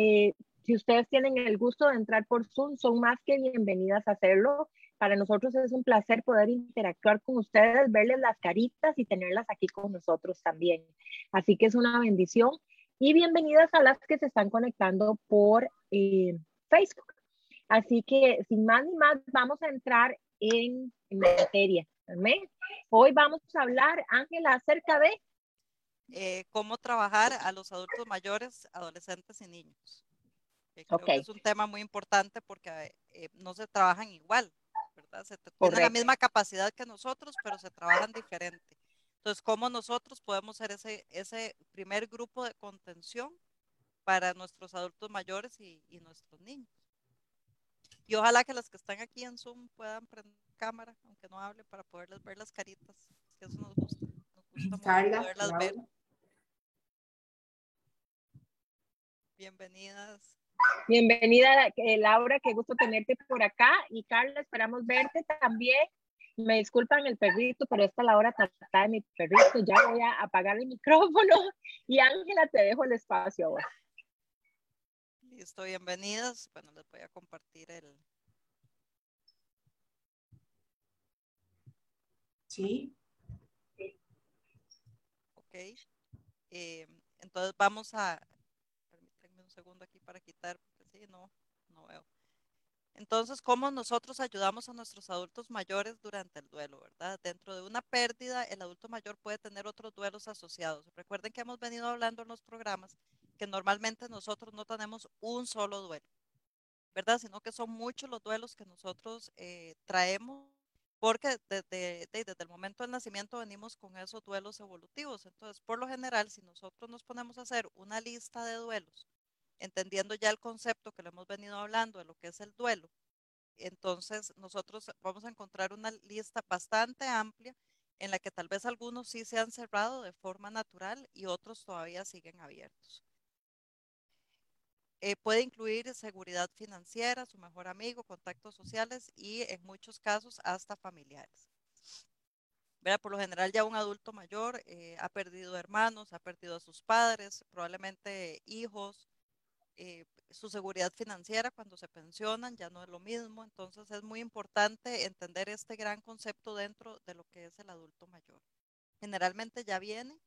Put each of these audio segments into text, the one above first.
eh, si ustedes tienen el gusto de entrar por Zoom, son más que bienvenidas a hacerlo. Para nosotros es un placer poder interactuar con ustedes, verles las caritas y tenerlas aquí con nosotros también. Así que es una bendición. Y bienvenidas a las que se están conectando por eh, Facebook. Así que sin más ni más, vamos a entrar en, materia. Hoy vamos a hablar, Ángela, acerca de... Eh, cómo trabajar a los adultos mayores, adolescentes y niños. es un tema muy importante porque eh, no se trabajan igual, ¿verdad? Se tienen la misma capacidad que nosotros, pero se trabajan diferente. Entonces, ¿cómo nosotros podemos ser ese, ese primer grupo de contención para nuestros adultos mayores y, y nuestros niños? Y ojalá que los que están aquí en Zoom puedan prender cámara, aunque no hable, para poderles ver las caritas. Que eso nos gusta. Nos gusta poderlas ver. Bienvenidas. Bienvenida, eh, Laura, qué gusto tenerte por acá. Y Carla, esperamos verte también. Me disculpan el perrito, pero esta es la hora de mi perrito. Ya voy a apagar el micrófono. Y Ángela, te dejo el espacio ahora. Listo, bienvenidas. Bueno, les voy a compartir el... Sí. Ok. Eh, entonces vamos a... Segundo aquí para quitar, porque sí, no, no veo. Entonces, ¿cómo nosotros ayudamos a nuestros adultos mayores durante el duelo, verdad? Dentro de una pérdida, el adulto mayor puede tener otros duelos asociados. Recuerden que hemos venido hablando en los programas que normalmente nosotros no tenemos un solo duelo, ¿verdad? Sino que son muchos los duelos que nosotros eh, traemos porque desde, desde, el momento del nacimiento venimos con esos duelos evolutivos. Entonces, por lo general, si nosotros nos ponemos a hacer una lista de duelos, entendiendo ya el concepto que le hemos venido hablando de lo que es el duelo, entonces nosotros vamos a encontrar una lista bastante amplia en la que tal vez algunos sí se han cerrado de forma natural y otros todavía siguen abiertos. Eh, puede incluir seguridad financiera, su mejor amigo, contactos sociales y en muchos casos hasta familiares. Por lo general ya un adulto mayor eh, ha perdido hermanos, ha perdido a sus padres, probablemente hijos, eh, su seguridad financiera cuando se pensionan ya no es lo mismo, entonces es muy importante entender este gran concepto dentro de lo que es el adulto mayor. Generalmente ya viene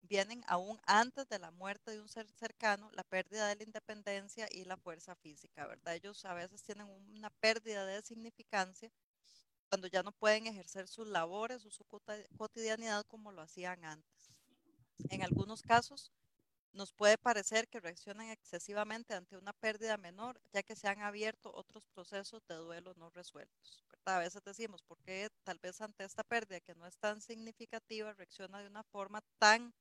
vienen aún antes de la muerte de un ser cercano, la pérdida de la independencia y la fuerza física, ¿verdad? Ellos a veces tienen una pérdida de significancia cuando ya no pueden ejercer sus labores o su cotidianidad como lo hacían antes. En algunos casos, nos puede parecer que reaccionan excesivamente ante una pérdida menor, ya que se han abierto otros procesos de duelo no resueltos. A veces decimos, ¿por qué tal vez ante esta pérdida que no es tan significativa reacciona de una forma tan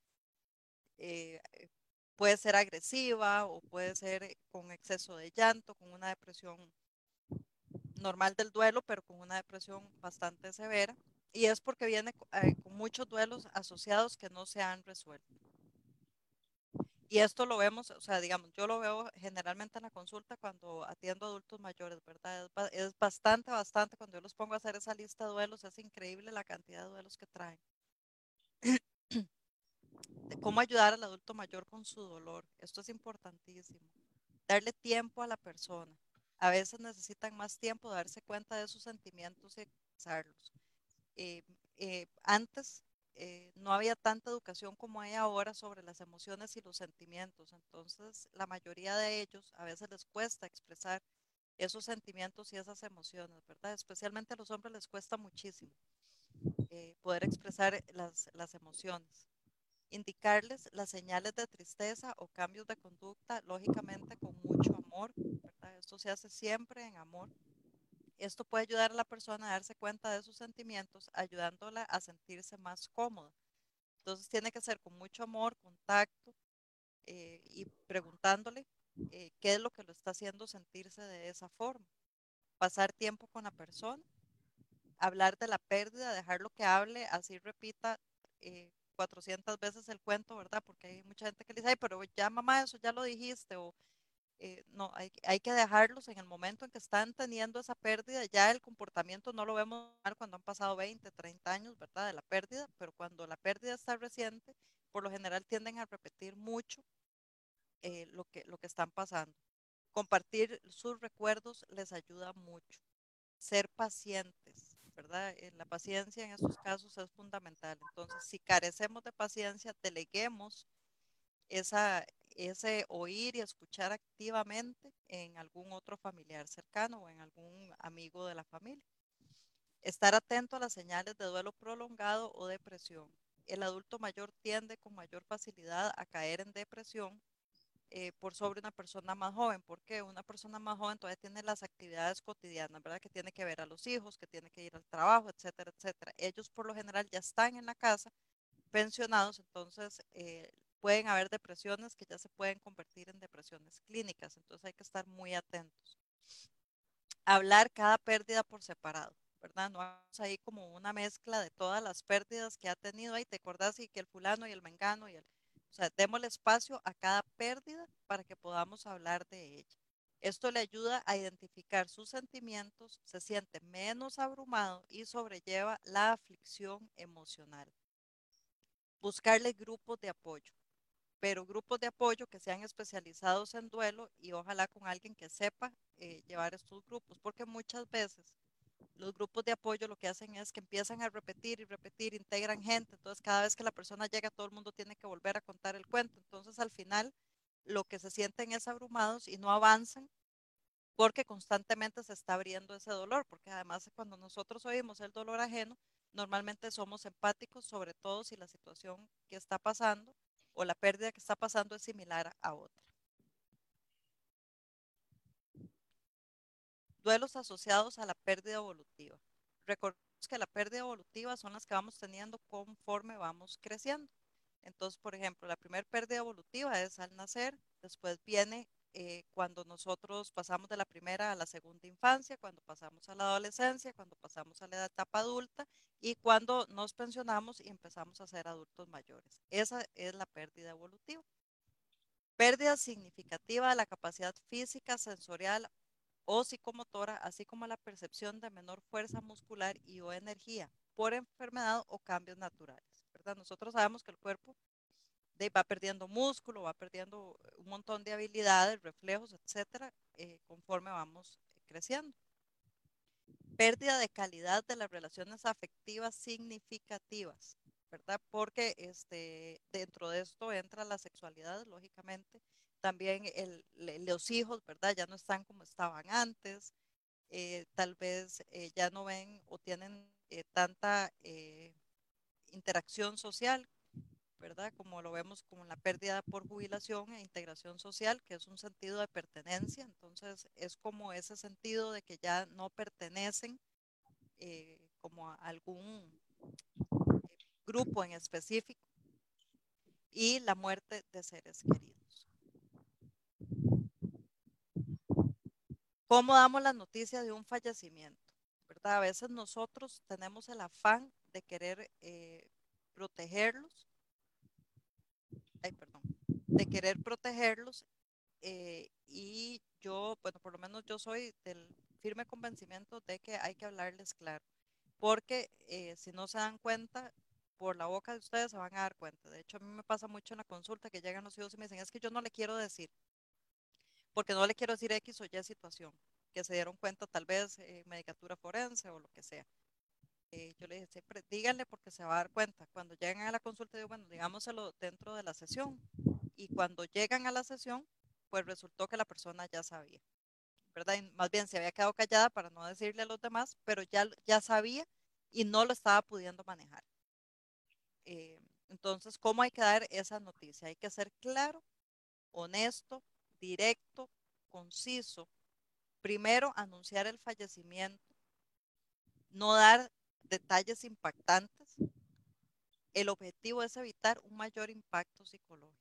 eh, puede ser agresiva o puede ser con exceso de llanto, con una depresión normal del duelo, pero con una depresión bastante severa. Y es porque viene eh, con muchos duelos asociados que no se han resuelto. Y esto lo vemos, o sea, digamos, yo lo veo generalmente en la consulta cuando atiendo adultos mayores, ¿verdad? Es, es, bastante, bastante, cuando yo los pongo a hacer esa lista de duelos, es increíble la cantidad de duelos que traen. cómo ayudar al adulto mayor con su dolor. Esto es importantísimo. Darle tiempo a la persona. A veces necesitan más tiempo de darse cuenta de sus sentimientos y expresarlos. Eh, eh, antes eh, no había tanta educación como hay ahora sobre las emociones y los sentimientos. Entonces, la mayoría de ellos a veces les cuesta expresar esos sentimientos y esas emociones, ¿verdad? Especialmente a los hombres les cuesta muchísimo poder expresar las, las emociones indicarles las señales de tristeza o cambios de conducta, lógicamente con mucho amor. Esto se hace siempre en amor. Esto puede ayudar a la persona a darse cuenta de sus sentimientos, ayudándola a sentirse más cómoda. Entonces tiene que ser con mucho amor, contacto eh, y preguntándole eh, qué es lo que lo está haciendo sentirse de esa forma. Pasar tiempo con la persona, hablar de la pérdida, dejarlo que hable, así repita eh, 400 veces el cuento, ¿verdad? Porque hay mucha gente que le dice, ay, pero ya mamá, eso ya lo dijiste, o eh, no, hay, hay, que dejarlos en el momento en que están teniendo esa pérdida, ya el comportamiento no lo vemos cuando han pasado 20, 30 años, ¿verdad? De la pérdida, pero cuando la pérdida está reciente, por lo general tienden a repetir mucho eh, lo, que, lo que están pasando. Compartir sus recuerdos les ayuda mucho. Ser pacientes, ¿verdad? La paciencia en estos casos es fundamental. Entonces, si carecemos de paciencia, deleguemos esa, ese oír y escuchar activamente en algún otro familiar cercano o en algún amigo de la familia. Estar atento a las señales de duelo prolongado o depresión. El adulto mayor tiende con mayor facilidad a caer en depresión eh, por sobre una persona más joven, porque una persona más joven todavía tiene las actividades cotidianas, ¿verdad? Que tiene que ver a los hijos, que tiene que ir al trabajo, etcétera, etcétera. Ellos por lo general ya están en la casa pensionados, entonces eh, pueden haber depresiones que ya se pueden convertir en depresiones clínicas, entonces hay que estar muy atentos. Hablar cada pérdida por separado, ¿verdad? No vamos ahí como una mezcla de todas las pérdidas que ha tenido ahí, te acordás y que el fulano y el mengano y el, o sea, démosle espacio a cada pérdida para que podamos hablar de ella. Esto le ayuda a identificar sus sentimientos, se siente menos abrumado y sobrelleva la aflicción emocional. Buscarle grupos de apoyo pero grupos de apoyo que sean especializados en duelo y ojalá con alguien que sepa eh, llevar estos grupos, porque muchas veces los grupos de apoyo lo que hacen es que empiezan a repetir y repetir, integran gente, entonces cada vez que la persona llega todo el mundo tiene que volver a contar el cuento, entonces al final lo que se sienten es abrumados y no avanzan porque constantemente se está abriendo ese dolor, porque además cuando nosotros oímos el dolor ajeno, normalmente somos empáticos, sobre todo si la situación que está pasando o la pérdida que está pasando es similar a otra. Duelos asociados a la pérdida evolutiva. Recordemos que la pérdida evolutiva son las que vamos teniendo conforme vamos creciendo. Entonces, por ejemplo, la primera pérdida evolutiva es al nacer, después viene eh, cuando nosotros pasamos de la primera a la segunda infancia, cuando pasamos a la adolescencia, cuando pasamos a la etapa adulta y cuando nos pensionamos y empezamos a ser adultos mayores. Esa es la pérdida evolutiva. Pérdida significativa de la capacidad física, sensorial o psicomotora, así como la percepción de menor fuerza muscular y o energía por enfermedad o cambios naturales. ¿verdad? Nosotros sabemos que el cuerpo va perdiendo músculo, va perdiendo un montón de habilidades, reflejos, etcétera, eh, conforme vamos creciendo. Pérdida de calidad de las relaciones afectivas significativas, ¿verdad? Porque este, dentro de esto entra la sexualidad, lógicamente. También los hijos, ¿verdad? Ya no están como estaban antes. Eh, tal vez eh, ya no ven o tienen tanta interacción social ¿verdad? Como lo vemos como la pérdida por jubilación e integración social, que es un sentido de pertenencia. Entonces, es como ese sentido de que ya no pertenecen eh, como a algún eh, grupo en específico. Y la muerte de seres queridos. ¿Cómo damos la noticia de un fallecimiento? ¿Verdad? A veces nosotros tenemos el afán de querer eh, protegerlos ay, perdón, de querer protegerlos eh, y yo, bueno, por lo menos yo soy del firme convencimiento de que hay que hablarles claro, porque eh, si no se dan cuenta, por la boca de ustedes se van a dar cuenta. De hecho, a mí me pasa mucho en la consulta que llegan los hijos y me dicen, es que yo no le quiero decir, porque no le quiero decir X o Y situación, que se dieron cuenta tal vez eh, medicatura forense o lo que sea. Eh, yo le dije, siempre díganle porque se va a dar cuenta. Cuando llegan a la consulta, digo, bueno, digámoselo dentro de la sesión. Y cuando llegan a la sesión, pues resultó que la persona ya sabía, ¿verdad? más bien se había quedado callada para no decirle a los demás, pero ya, ya sabía y no lo estaba pudiendo manejar. Eh, entonces, ¿cómo hay que dar esa noticia? Hay que ser claro, honesto, directo, conciso. Primero, anunciar el fallecimiento, no dar detalles impactantes, el objetivo es evitar un mayor impacto psicológico.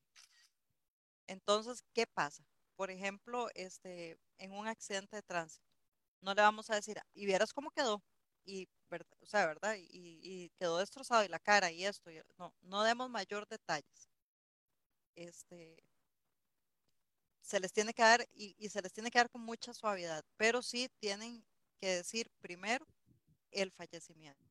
Entonces, ¿qué pasa? Por ejemplo, este, en un accidente de tránsito, no le vamos a decir, y vieras cómo quedó, y, o sea, ¿verdad? Y, quedó destrozado y la cara y esto, no, no demos mayor detalles. Este, se les tiene que dar, y, y se les tiene que dar con mucha suavidad, pero sí tienen que decir primero el fallecimiento.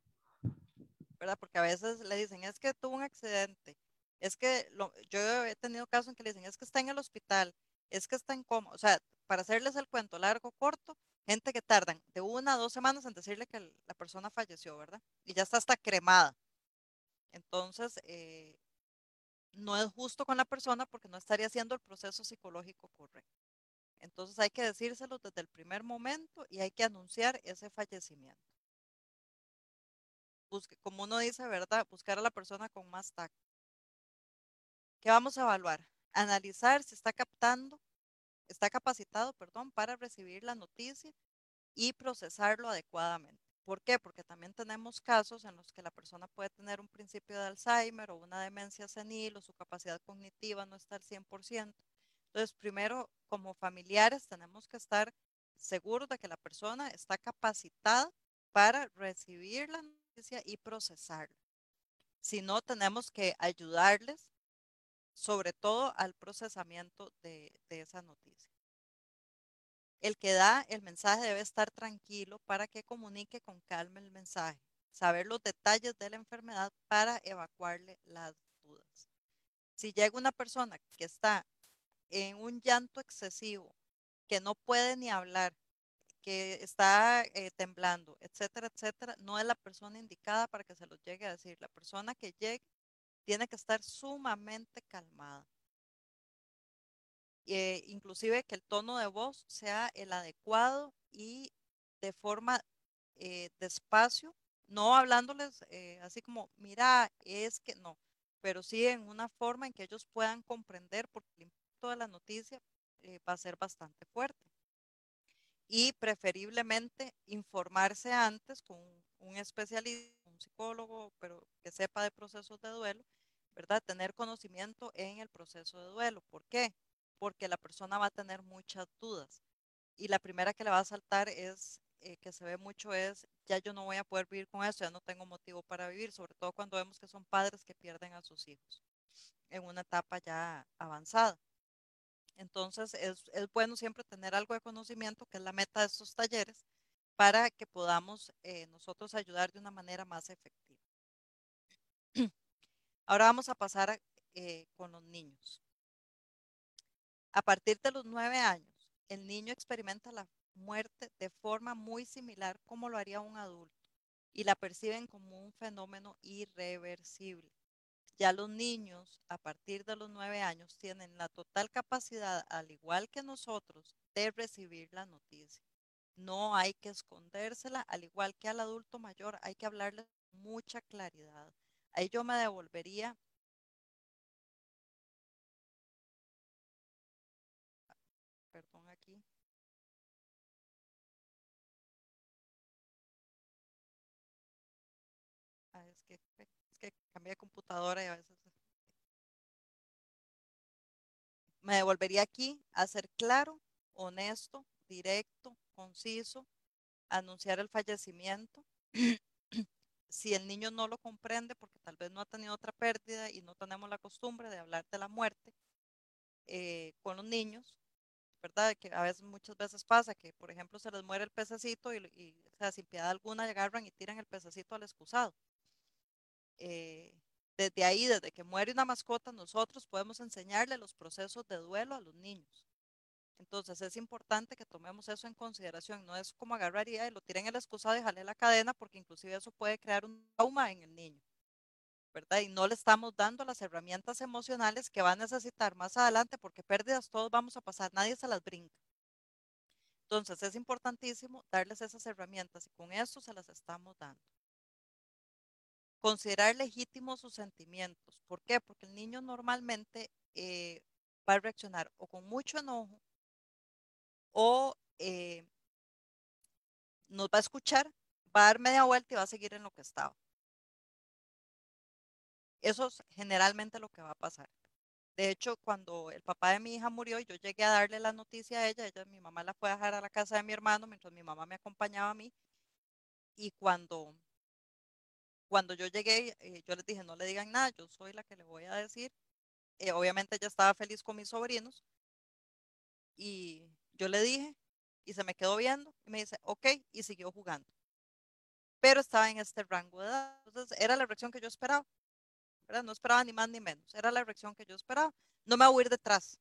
¿Verdad? Porque a veces le dicen, es que tuvo un accidente es que yo he tenido casos en que le dicen, es que está en el hospital, es que está en coma, o sea, para hacerles el cuento largo, corto, gente que tardan de una a dos semanas en decirle que la persona falleció, ¿verdad? Y ya está hasta cremada. Entonces, eh, no es justo con la persona porque no estaría haciendo el proceso psicológico correcto. Entonces hay que decírselo desde el primer momento y hay que anunciar ese fallecimiento. Busque, como uno dice, ¿verdad? Buscar a la persona con más tacto. ¿Qué vamos a evaluar? Analizar si está captando, está capacitado, perdón, para recibir la noticia y procesarlo adecuadamente. ¿Por qué? Porque también tenemos casos en los que la persona puede tener un principio de Alzheimer o una demencia senil o su capacidad cognitiva no está al 100%. Entonces, primero, como familiares, tenemos que estar seguros de que la persona está capacitada para recibir la noticia y procesarla. Si no, tenemos que ayudarles, sobre todo al procesamiento de, de esa noticia. El que da el mensaje debe estar tranquilo para que comunique con calma el mensaje, saber los detalles de la enfermedad para evacuarle las dudas. Si llega una persona que está en un llanto excesivo, que no puede ni hablar, que está eh, temblando, etcétera, etcétera, no es la persona indicada para que se lo llegue a decir. La persona que llegue tiene que estar sumamente calmada. Eh, inclusive que el tono de voz sea el adecuado y de forma eh, despacio, no hablándoles así como, mira, es que no, pero sí en una forma en que ellos puedan comprender, porque el de la noticia eh, va a ser bastante fuerte. Y preferiblemente informarse antes con un especialista, un psicólogo, pero que sepa de procesos de duelo, ¿verdad? Tener conocimiento en el proceso de duelo. ¿Por qué? Porque la persona va a tener muchas dudas. Y la primera que le va a saltar es, eh, que se ve mucho es, ya yo no voy a poder vivir con eso, ya no tengo motivo para vivir, sobre todo cuando vemos que son padres que pierden a sus hijos en una etapa ya avanzada. Entonces, es, bueno siempre tener algo de conocimiento, que es la meta de estos talleres, para que podamos eh, nosotros ayudar de una manera más efectiva. Ahora vamos a pasar eh, con los niños. A partir de los nueve años, el niño experimenta la muerte de forma muy similar como lo haría un adulto y la perciben como un fenómeno irreversible. Ya los niños a partir de los nueve años tienen la total capacidad, al igual que nosotros, de recibir la noticia. No hay que escondérsela, al igual que al adulto mayor, hay que hablarle con mucha claridad. Ahí yo me devolvería computadora y a veces me devolvería aquí a ser claro, honesto, directo, conciso, anunciar el fallecimiento. si el niño no lo comprende porque tal vez no ha tenido otra pérdida y no tenemos la costumbre de hablar de la muerte eh, con los niños, ¿verdad? Que a veces, muchas veces pasa que, por ejemplo, se les muere el pececito y, sin piedad alguna agarran y tiran el pececito al excusado. Eh, desde ahí, desde que muere una mascota, nosotros podemos enseñarle los procesos de duelo a los niños. Entonces es importante que tomemos eso en consideración. No es como agarraría y lo tiren el excusado y jale la cadena, porque inclusive eso puede crear un trauma en el niño. ¿verdad? Y no le estamos dando las herramientas emocionales que va a necesitar más adelante, porque pérdidas todos vamos a pasar, nadie se las brinca. Entonces es importantísimo darles esas herramientas y con eso se las estamos dando. Considerar legítimos sus sentimientos. ¿Por qué? Porque el niño normalmente eh, va a reaccionar o con mucho enojo o eh, nos va a escuchar, va a dar media vuelta y va a seguir en lo que estaba. Eso es generalmente lo que va a pasar. De hecho, cuando el papá de mi hija murió, yo llegué a darle la noticia a ella, ella, mi mamá la fue a dejar a la casa de mi hermano mientras mi mamá me acompañaba a mí. Y cuando cuando yo llegué, eh, yo les dije, no le digan nada, yo soy la que le voy a decir. Eh, obviamente ella estaba feliz con mis sobrinos. Y yo le dije, y se me quedó viendo, y me dice, ok, y siguió jugando. Pero estaba en este rango de edad. Entonces, era la reacción que yo esperaba. ¿verdad? No esperaba ni más ni menos, era la reacción que yo esperaba. No me voy a ir detrás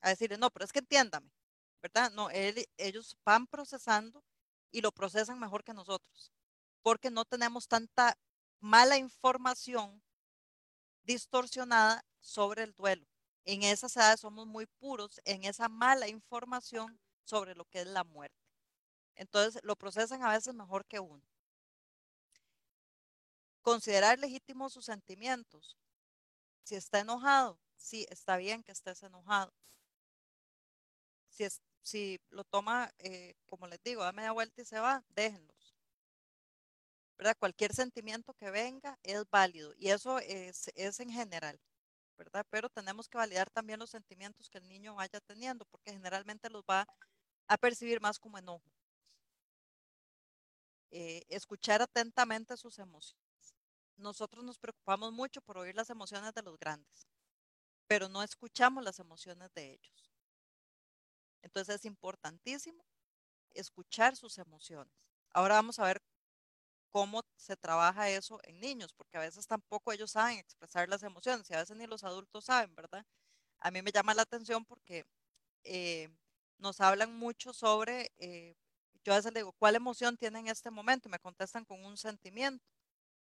a decirle, no, pero es que entiéndame, ¿verdad? No, ellos van procesando y lo procesan mejor que nosotros, porque no tenemos tanta mala información distorsionada sobre el duelo. En esas edades somos muy puros en esa mala información sobre lo que es la muerte. Entonces lo procesan a veces mejor que uno. Considerar legítimos sus sentimientos. Si está enojado, sí, está bien que estés enojado. Si, es, si lo toma, eh, como les digo, da media vuelta y se va, déjenlos. ¿Verdad? Cualquier sentimiento que venga es válido y eso es, es en general. ¿verdad? Pero tenemos que validar también los sentimientos que el niño vaya teniendo, porque generalmente los va a percibir más como enojo. Eh, escuchar atentamente sus emociones. Nosotros nos preocupamos mucho por oír las emociones de los grandes, pero no escuchamos las emociones de ellos. Entonces es importantísimo escuchar sus emociones. Ahora vamos a ver cómo se trabaja eso en niños, porque a veces tampoco ellos saben expresar las emociones y a veces ni los adultos saben, ¿verdad? A mí me llama la atención porque eh, nos hablan mucho sobre, eh, yo a veces le digo, ¿cuál emoción tiene en este momento? Y me contestan con un sentimiento.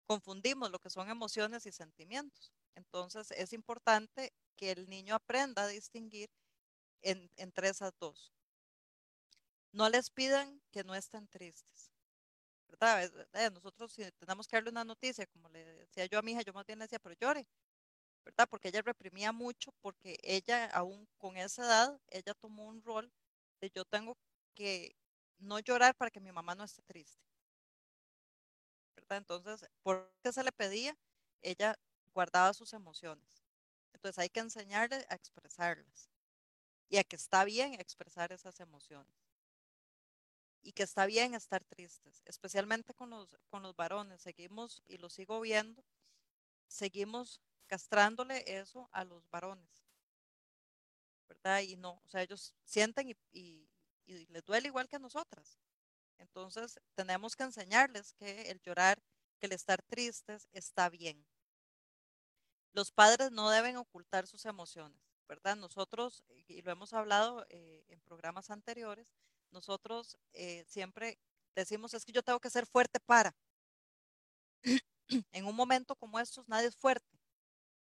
Confundimos lo que son emociones y sentimientos. Entonces es importante que el niño aprenda a distinguir entre esas dos. No les pidan que no estén tristes. ¿Verdad? Nosotros si tenemos que darle una noticia, como le decía yo a mi hija, yo más bien le decía, pero llore, ¿verdad? Porque ella reprimía mucho, porque ella, aún con esa edad, ella tomó un rol de yo tengo que no llorar para que mi mamá no esté triste. Entonces, ¿por qué se le pedía? Ella guardaba sus emociones. Entonces hay que enseñarle a expresarlas y a que está bien expresar esas emociones y que está bien estar tristes, especialmente con los, con los varones. Seguimos, y lo sigo viendo, seguimos castrándole eso a los varones. ¿Verdad? Y no, o sea, ellos sienten y, y, y les duele igual que a nosotras. Entonces, tenemos que enseñarles que el llorar, que el estar tristes está bien. Los padres no deben ocultar sus emociones, ¿verdad? Nosotros, y lo hemos hablado eh, en programas anteriores, nosotros eh, siempre decimos, es que yo tengo que ser fuerte para. en un momento como estos, nadie es fuerte.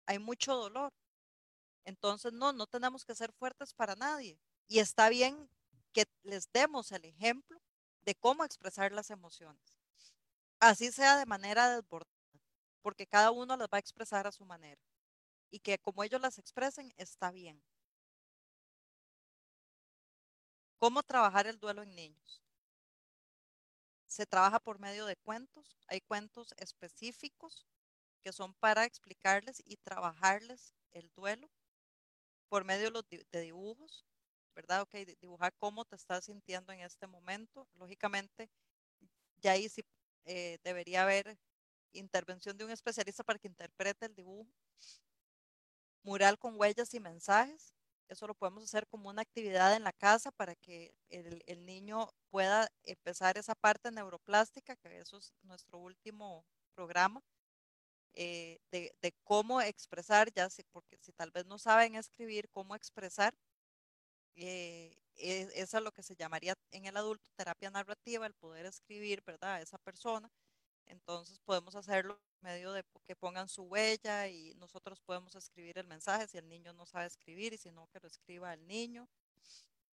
Hay mucho dolor. Entonces, no, no tenemos que ser fuertes para nadie. Y está bien que les demos el ejemplo de cómo expresar las emociones. Así sea de manera desbordada, porque cada uno las va a expresar a su manera. Y que como ellos las expresen, está bien. ¿Cómo trabajar el duelo en niños? Se trabaja por medio de cuentos. Hay cuentos específicos que son para explicarles y trabajarles el duelo por medio de dibujos, ¿verdad? Ok, dibujar cómo te estás sintiendo en este momento. Lógicamente, ya ahí sí eh, debería haber intervención de un especialista para que interprete el dibujo. Mural con huellas y mensajes. Eso lo podemos hacer como una actividad en la casa para que el, niño pueda empezar esa parte neuroplástica, que eso es nuestro último programa, eh, de, cómo expresar, ya porque si tal vez no saben escribir, cómo expresar, eh, eso es lo que se llamaría en el adulto terapia narrativa, el poder escribir, ¿verdad? A esa persona. Entonces podemos hacerlo medio de que pongan su huella y nosotros podemos escribir el mensaje si el niño no sabe escribir y si no que lo escriba el niño.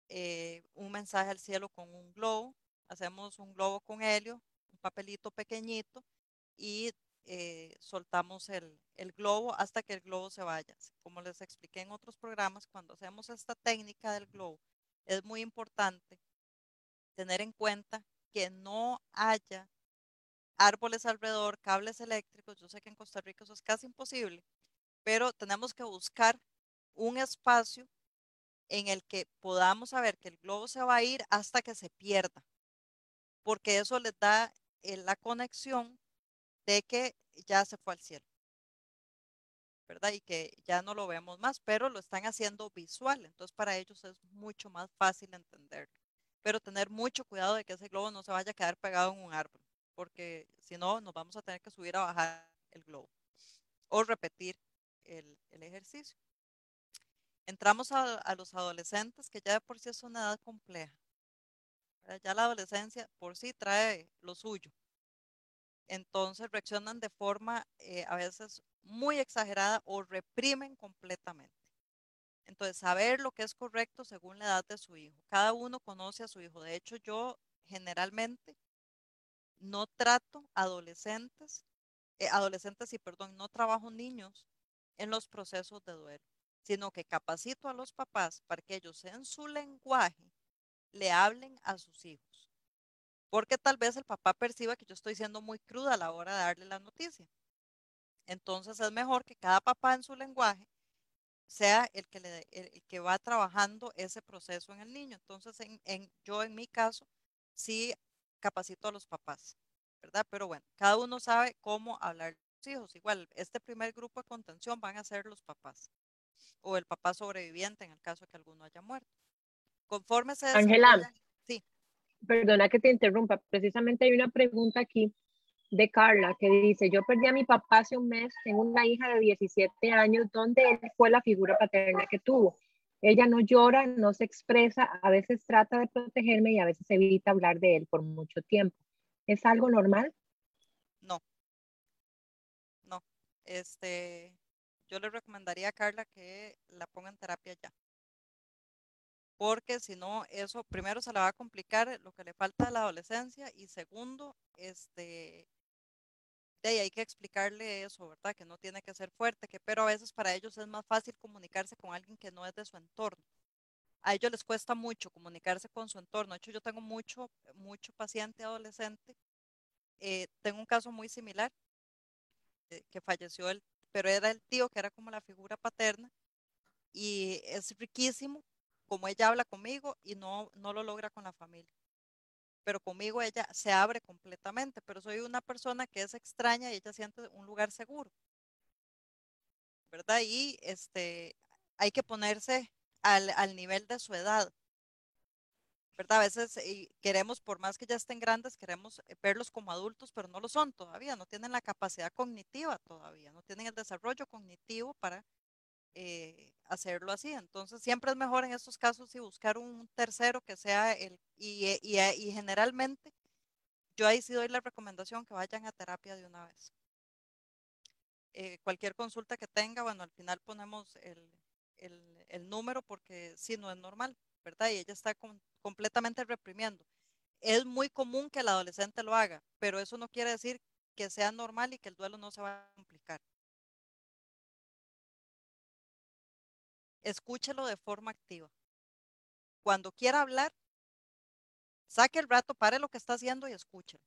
Eh, un mensaje al cielo con un globo, hacemos un globo con helio, un papelito pequeñito y eh, soltamos el, el, globo hasta que el globo se vaya. Como les expliqué en otros programas, cuando hacemos esta técnica del globo, es muy importante tener en cuenta que no haya árboles alrededor, cables eléctricos. Yo sé que en Costa Rica eso es casi imposible, pero tenemos que buscar un espacio en el que podamos saber que el globo se va a ir hasta que se pierda, porque eso les da eh, la conexión de que ya se fue al cielo, ¿verdad? Y que ya no lo vemos más, pero lo están haciendo visual, entonces para ellos es mucho más fácil entenderlo, pero tener mucho cuidado de que ese globo no se vaya a quedar pegado en un árbol porque si no, nos vamos a tener que subir a bajar el globo. o repetir el, ejercicio. Entramos a, los adolescentes, que ya de por sí es una edad compleja. Ya la adolescencia por sí trae lo suyo. Entonces reaccionan de forma eh, a veces muy exagerada o reprimen completamente. Entonces, saber lo que es correcto según la edad de su hijo. Cada uno conoce a su hijo. De hecho, yo generalmente no trato adolescentes, eh, adolescentes y perdón, no trabajo niños en los procesos de duelo, sino que capacito a los papás para que ellos en su lenguaje le hablen a sus hijos. Porque tal vez el papá perciba que yo estoy siendo muy cruda a la hora de darle la noticia. Entonces es mejor que cada papá en su lenguaje sea el que, el, que va trabajando ese proceso en el niño. Entonces, en, yo en mi caso, sí capacito a los papás, ¿verdad? Pero bueno, cada uno sabe cómo hablar los hijos. Igual, este primer grupo de contención van a ser los papás o el papá sobreviviente en el caso de que alguno haya muerto. Conforme se Ángela, sí. Perdona que te interrumpa, precisamente hay una pregunta aquí de Carla que dice, yo perdí a mi papá hace un mes, tengo una hija de 17 años, donde él fue la figura paterna que tuvo. Ella no llora, no se expresa, a veces trata de protegerme y a veces evita hablar de él por mucho tiempo. ¿Es algo normal? No. No. Este, yo le recomendaría a Carla que la ponga en terapia ya. Porque si no, eso primero se le va a complicar lo que le falta a la adolescencia y segundo, este, de hay que explicarle eso, ¿verdad? Que no tiene que ser fuerte, que pero a veces para ellos es más fácil comunicarse con alguien que no es de su entorno. A ellos les cuesta mucho comunicarse con su entorno. De hecho, yo tengo mucho, mucho paciente adolescente. Eh, tengo un caso muy similar, eh, que falleció él, pero era el tío que era como la figura paterna. Y es riquísimo como ella habla conmigo y no, no lo logra con la familia pero conmigo ella se abre completamente, pero soy una persona que es extraña y ella siente un lugar seguro. ¿Verdad? Y este, hay que ponerse al, al nivel de su edad. ¿verdad? A veces queremos, por más que ya estén grandes, queremos eh, verlos como adultos, pero no lo son todavía, no tienen la capacidad cognitiva todavía, no tienen el desarrollo cognitivo para eh, hacerlo así. Entonces, siempre es mejor en estos casos y buscar un tercero que sea el, y, y, y, generalmente yo ahí sí doy la recomendación que vayan a terapia de una vez. Eh, cualquier consulta que tenga, bueno, al final ponemos el, el número porque si no es normal, ¿verdad? Y ella está completamente reprimiendo. Es muy común que el adolescente lo haga, pero eso no quiere decir que sea normal y que el duelo no se va a complicar. Escúchelo de forma activa. Cuando quiera hablar, saque el rato, pare lo que está haciendo y escúchelo.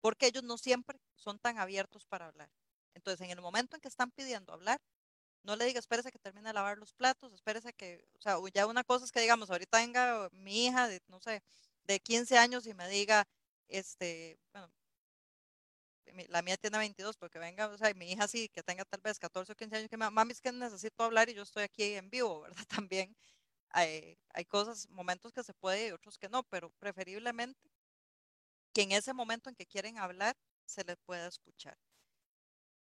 Porque ellos no siempre son tan abiertos para hablar. Entonces, en el momento en que están pidiendo hablar, no le diga, espérese que termine de lavar los platos, espérese que, o sea, ya una cosa es que digamos, ahorita venga mi hija de, no sé, de 15 años y me diga, este, bueno, la mía tiene 22, porque venga, o sea, mi hija sí, que tenga tal vez 14 o 15 años, que me, mami, es que necesito hablar y yo estoy aquí en vivo, ¿verdad? También hay, hay cosas, momentos que se puede y otros que no, pero preferiblemente que en ese momento en que quieren hablar, se les pueda escuchar.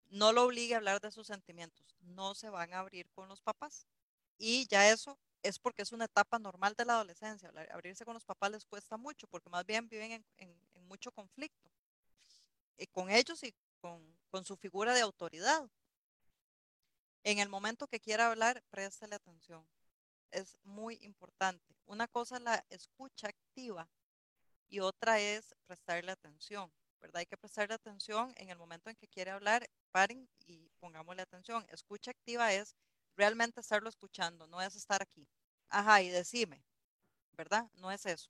No lo obligue a hablar de sus sentimientos, no se van a abrir con los papás. Y ya eso es porque es una etapa normal de la adolescencia. Abrirse con los papás les cuesta mucho, porque más bien viven en mucho conflicto. Eh, con ellos y con, con, su figura de autoridad. En el momento que quiera hablar, préstale atención. Es muy importante. Una cosa es la escucha activa y otra es prestarle atención, ¿verdad? Hay que prestarle atención en el momento en que quiere hablar, paren y pongámosle atención. Escucha activa es realmente estarlo escuchando, no es estar aquí. Ajá, y decime, ¿verdad? No es eso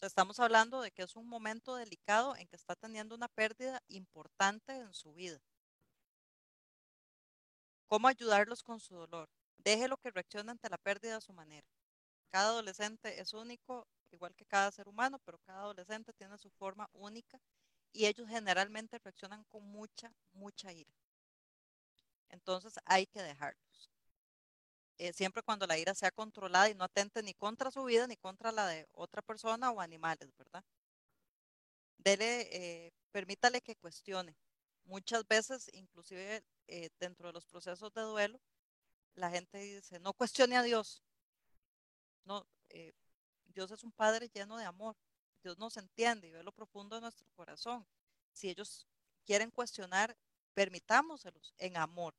estamos hablando de que es un momento delicado en que está teniendo una pérdida importante en su vida. ¿Cómo ayudarlos con su dolor? Déjelo que reaccione ante la pérdida a su manera. Cada adolescente es único, igual que cada ser humano, pero cada adolescente tiene su forma única y ellos generalmente reaccionan con mucha, mucha ira. Entonces hay que dejarlos. Eh, siempre cuando la ira sea controlada y no atente ni contra su vida ni contra la de otra persona o animales, ¿verdad? Dele, eh, permítale que cuestione, muchas veces, inclusive eh, dentro de los procesos de duelo, la gente dice, no cuestione a Dios. No, Dios es un Padre lleno de amor. Dios nos entiende y ve lo profundo de nuestro corazón. Si ellos quieren cuestionar, permitámoselos en amor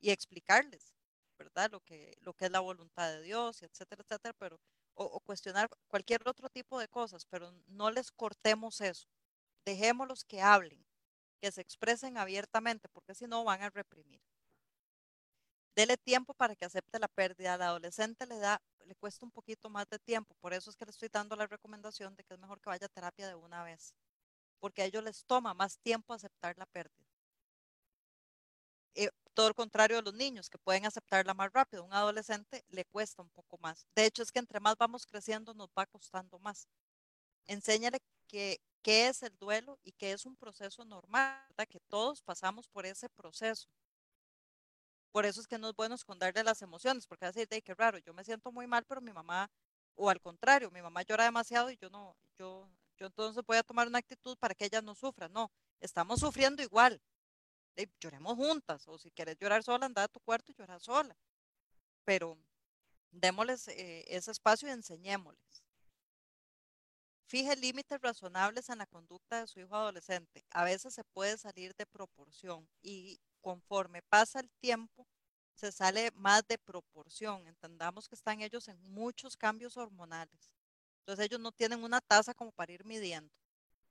y explicarles, ¿verdad? Lo que, lo que es la voluntad de Dios, etcétera, etcétera, pero, o, cuestionar cualquier otro tipo de cosas, pero no les cortemos eso. Dejémoslos que hablen, que se expresen abiertamente, porque si no van a reprimir. Dele tiempo para que acepte la pérdida. Al adolescente le da, le cuesta un poquito más de tiempo. Por eso es que le estoy dando la recomendación de que es mejor que vaya a terapia de una vez. Porque a ellos les toma más tiempo aceptar la pérdida. Eh, todo el contrario de los niños, que pueden aceptarla más rápido. Un adolescente le cuesta un poco más. De hecho, es que entre más vamos creciendo, nos va costando más. Enséñale que qué es el duelo y que es un proceso normal, que todos pasamos por ese proceso. Por eso es que no es bueno esconderle las emociones, porque así de qué raro, yo me siento muy mal, pero mi mamá, o al contrario, mi mamá llora demasiado y yo no, yo, yo entonces voy a tomar una actitud para que ella no sufra. No, estamos sufriendo igual lloremos juntas, o si quieres llorar sola, anda a tu cuarto y llora sola. Pero démosles eh, ese espacio y enseñémosles. Fije límites razonables en la conducta de su hijo adolescente. A veces se puede salir de proporción y conforme pasa el tiempo, se sale más de proporción. Entendamos que están ellos en muchos cambios hormonales. Entonces ellos no tienen una tasa como para ir midiendo.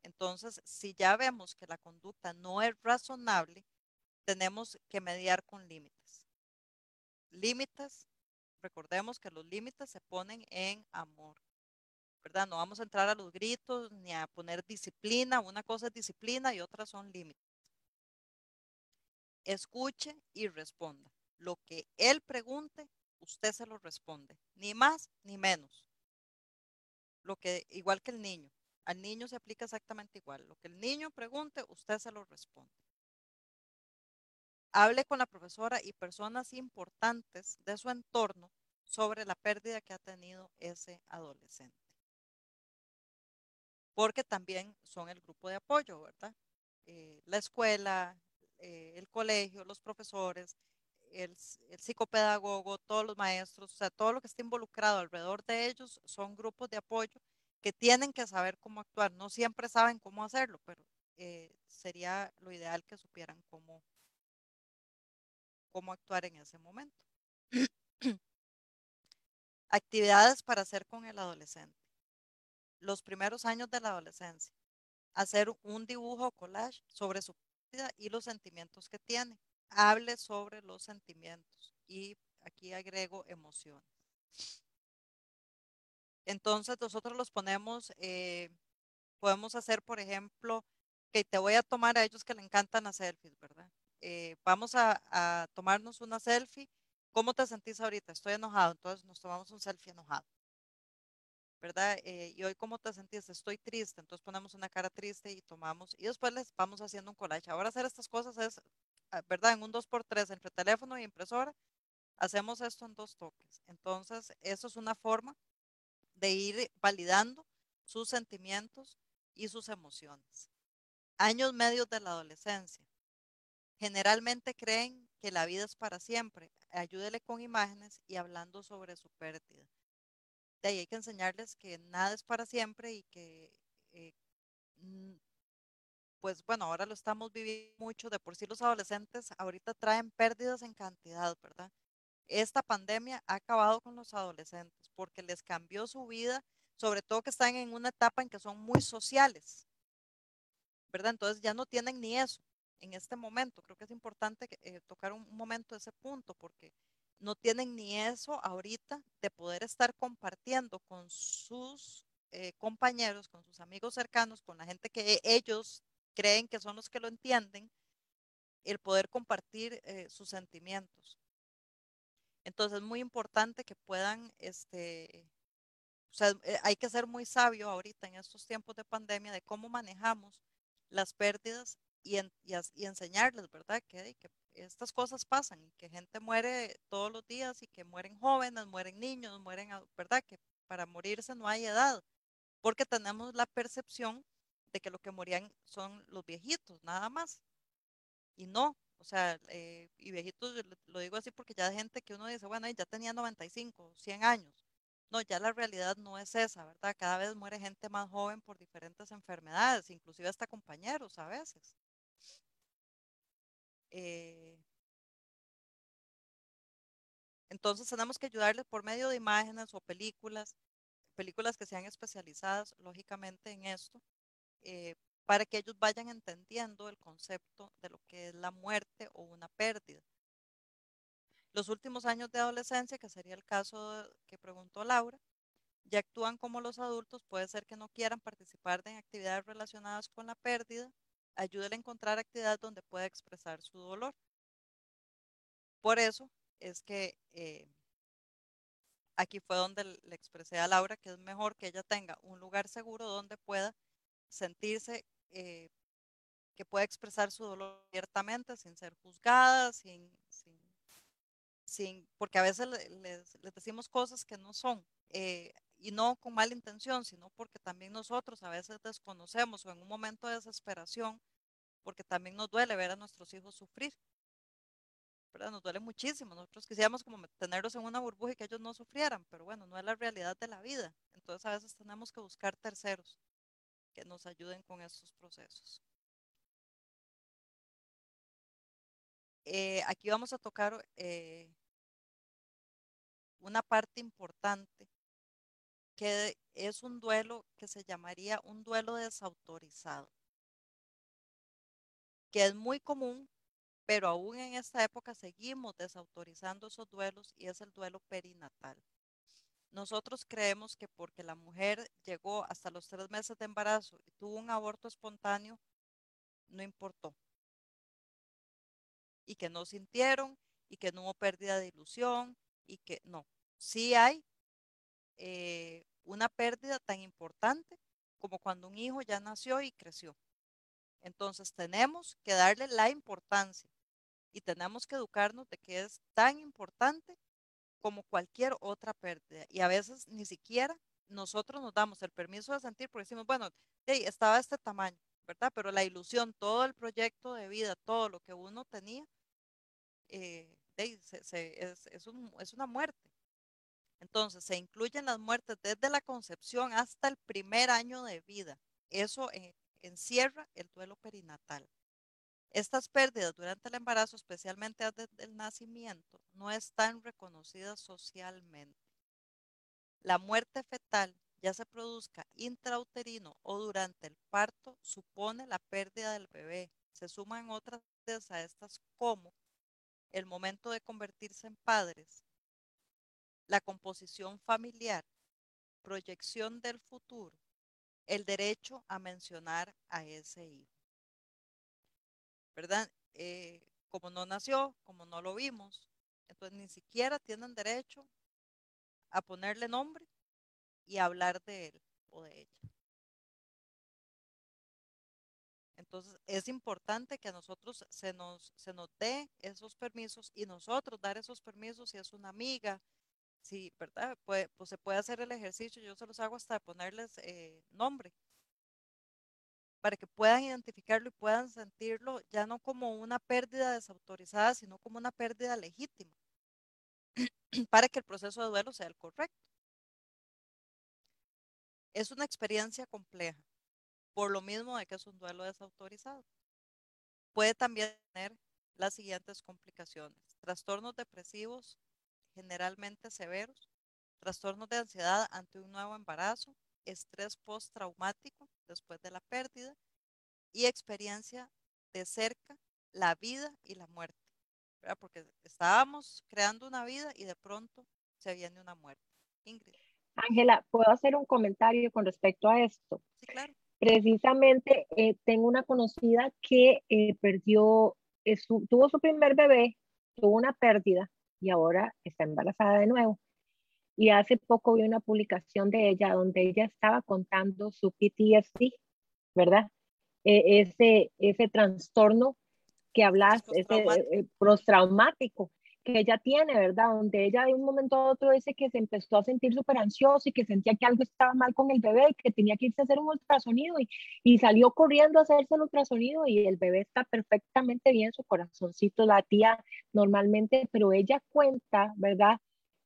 Entonces, si ya vemos que la conducta no es razonable, tenemos que mediar con límites. Límites, recordemos que los límites se ponen en amor, ¿verdad? No vamos a entrar a los gritos ni a poner disciplina. Una cosa es disciplina y otra son límites. Escuche y responda. Lo que él pregunte, usted se lo responde, ni más ni menos. Lo que igual que el niño. Al niño se aplica exactamente igual. Lo que el niño pregunte, usted se lo responde. Hable con la profesora y personas importantes de su entorno sobre la pérdida que ha tenido ese adolescente. Porque también son el grupo de apoyo, ¿verdad? Eh, la escuela, eh, el colegio, los profesores, el, el, psicopedagogo, todos los maestros, o sea, todo lo que está involucrado alrededor de ellos son grupos de apoyo que tienen que saber cómo actuar. No siempre saben cómo hacerlo, pero eh, sería lo ideal que supieran cómo, cómo actuar en ese momento. Actividades para hacer con el adolescente. Los primeros años de la adolescencia. Hacer un dibujo o collage sobre su vida y los sentimientos que tiene. Hable sobre los sentimientos y aquí agrego emociones. Entonces nosotros los ponemos, eh, podemos hacer, por ejemplo, que te voy a tomar a ellos que le encantan las selfies, ¿verdad? Eh, vamos a, tomarnos una selfie. ¿Cómo te sentís ahorita? Estoy enojado, entonces nos tomamos un selfie enojado. ¿Verdad? Eh, y hoy, ¿cómo te sentís? Estoy triste, entonces ponemos una cara triste y tomamos, y después les vamos haciendo un collage. Ahora hacer estas cosas es, ah, ¿verdad? En un 2x3 entre teléfono y impresora, hacemos esto en dos toques. Entonces, eso es una forma de ir validando sus sentimientos y sus emociones. Años medios de la adolescencia. Generalmente creen que la vida es para siempre. Ayúdele con imágenes y hablando sobre su pérdida. De ahí hay que enseñarles que nada es para siempre y que, eh, pues bueno, ahora lo estamos viviendo mucho. De por sí los adolescentes ahorita traen pérdidas en cantidad, ¿verdad? Esta pandemia ha acabado con los adolescentes porque les cambió su vida, sobre todo que están en una etapa en que son muy sociales, ¿verdad? Entonces ya no tienen ni eso en este momento. Creo que es importante eh, tocar un, momento ese punto porque no tienen ni eso ahorita de poder estar compartiendo con sus eh, compañeros, con sus amigos cercanos, con la gente que ellos creen que son los que lo entienden, el poder compartir eh, sus sentimientos. Entonces es muy importante que puedan, este, o sea, eh, hay que ser muy sabio ahorita en estos tiempos de pandemia de cómo manejamos las pérdidas y, y, enseñarles, ¿verdad? Que, que, estas cosas pasan y que gente muere todos los días y que mueren jóvenes, mueren niños, mueren, ¿verdad? Que para morirse no hay edad, porque tenemos la percepción de que lo que morían son los viejitos, nada más. Y no, o sea, eh, y viejitos, lo digo así porque ya hay gente que uno dice, bueno, ya tenía 95, 100 años. No, ya la realidad no es esa, ¿verdad? Cada vez muere gente más joven por diferentes enfermedades, inclusive hasta compañeros a veces. Eh, entonces tenemos que ayudarles por medio de imágenes o películas, películas que sean especializadas lógicamente en esto, eh, para que ellos vayan entendiendo el concepto de lo que es la muerte o una pérdida. Los últimos años de adolescencia, que sería el caso que preguntó Laura, ya actúan como los adultos, puede ser que no quieran participar en actividades relacionadas con la pérdida, ayúdenle a encontrar actividades donde pueda expresar su dolor. Por eso es que eh, aquí fue donde le expresé a Laura que es mejor que ella tenga un lugar seguro donde pueda sentirse eh, que pueda expresar su dolor abiertamente, sin ser juzgada, sin, sin, porque a veces les, decimos cosas que no son, eh, y no con mala intención, sino porque también nosotros a veces desconocemos o en un momento de desesperación, porque también nos duele ver a nuestros hijos sufrir. Nos duele muchísimo. Nosotros quisiéramos como tenerlos en una burbuja y que ellos no sufrieran, pero bueno, no es la realidad de la vida. Entonces a veces tenemos que buscar terceros que nos ayuden con estos procesos. Eh, aquí vamos a tocar eh, una parte importante que es un duelo que se llamaría un duelo desautorizado, que es muy común pero aún en esta época seguimos desautorizando esos duelos y es el duelo perinatal. Nosotros creemos que porque la mujer llegó hasta los tres meses de embarazo y tuvo un aborto espontáneo, no importó. Y que no sintieron y que no hubo pérdida de ilusión y que no. Sí hay eh, una pérdida tan importante como cuando un hijo ya nació y creció. Entonces tenemos que darle la importancia y tenemos que educarnos de que es tan importante como cualquier otra pérdida. Y a veces ni siquiera nosotros nos damos el permiso de sentir porque decimos, bueno, hey, estaba este tamaño, ¿verdad? Pero la ilusión, todo el proyecto de vida, todo lo que uno tenía, eh, es, es, una muerte. Entonces, se incluyen las muertes desde la concepción hasta el primer año de vida. Eso eh, encierra el duelo perinatal. Estas pérdidas durante el embarazo, especialmente desde el nacimiento, no están reconocidas socialmente. La muerte fetal, ya se produzca intrauterino o durante el parto, supone la pérdida del bebé. Se suman otras a estas como el momento de convertirse en padres, la composición familiar, proyección del futuro, el derecho a mencionar a ese hijo. ¿Verdad? Eh, como no nació, como no lo vimos, entonces ni siquiera tienen derecho a ponerle nombre y hablar de él o de ella. Entonces es importante que a nosotros se nos, se nos dé esos permisos y nosotros dar esos permisos si es una amiga, si, ¿verdad? pues se puede hacer el ejercicio, yo se los hago hasta ponerles eh, nombre para que puedan identificarlo y puedan sentirlo ya no como una pérdida desautorizada, sino como una pérdida legítima, para que el proceso de duelo sea el correcto. Es una experiencia compleja, por lo mismo de que es un duelo desautorizado. Puede también tener las siguientes complicaciones. Trastornos depresivos generalmente severos, trastornos de ansiedad ante un nuevo embarazo, estrés postraumático después de la pérdida y experiencia de cerca la vida y la muerte. Porque estábamos creando una vida y de pronto se viene una muerte. Ingrid. Ángela, ¿puedo hacer un comentario con respecto a esto? Sí, claro. Precisamente eh, tengo una conocida que eh, perdió, eh, tuvo su primer bebé, tuvo una pérdida y ahora está embarazada de nuevo. Y hace poco vi una publicación de ella donde ella estaba contando su PTSD, ¿verdad? E, ese, ese trastorno que hablas, ese postraumático, que ella tiene, ¿verdad? Donde ella de un momento a otro dice que se empezó a sentir súper ansiosa y que sentía que algo estaba mal con el bebé, que tenía que irse a hacer un ultrasonido y, y salió corriendo a hacerse el ultrasonido y el bebé está perfectamente bien, su corazoncito latía normalmente, pero ella cuenta, ¿verdad?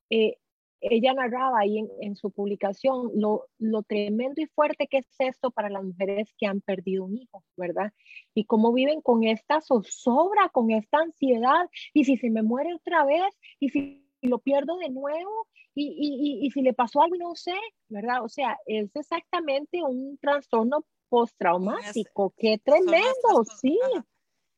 Eh, ella narraba ahí en, su publicación lo, lo, tremendo y fuerte que es esto para las mujeres que han perdido un hijo, ¿verdad? Y cómo viven con esta zozobra, con esta ansiedad, y si se me muere otra vez, y si lo pierdo de nuevo, y, y, y, si le pasó algo y no sé, ¿verdad? O sea, es exactamente un trastorno postraumático, qué tremendo, sí.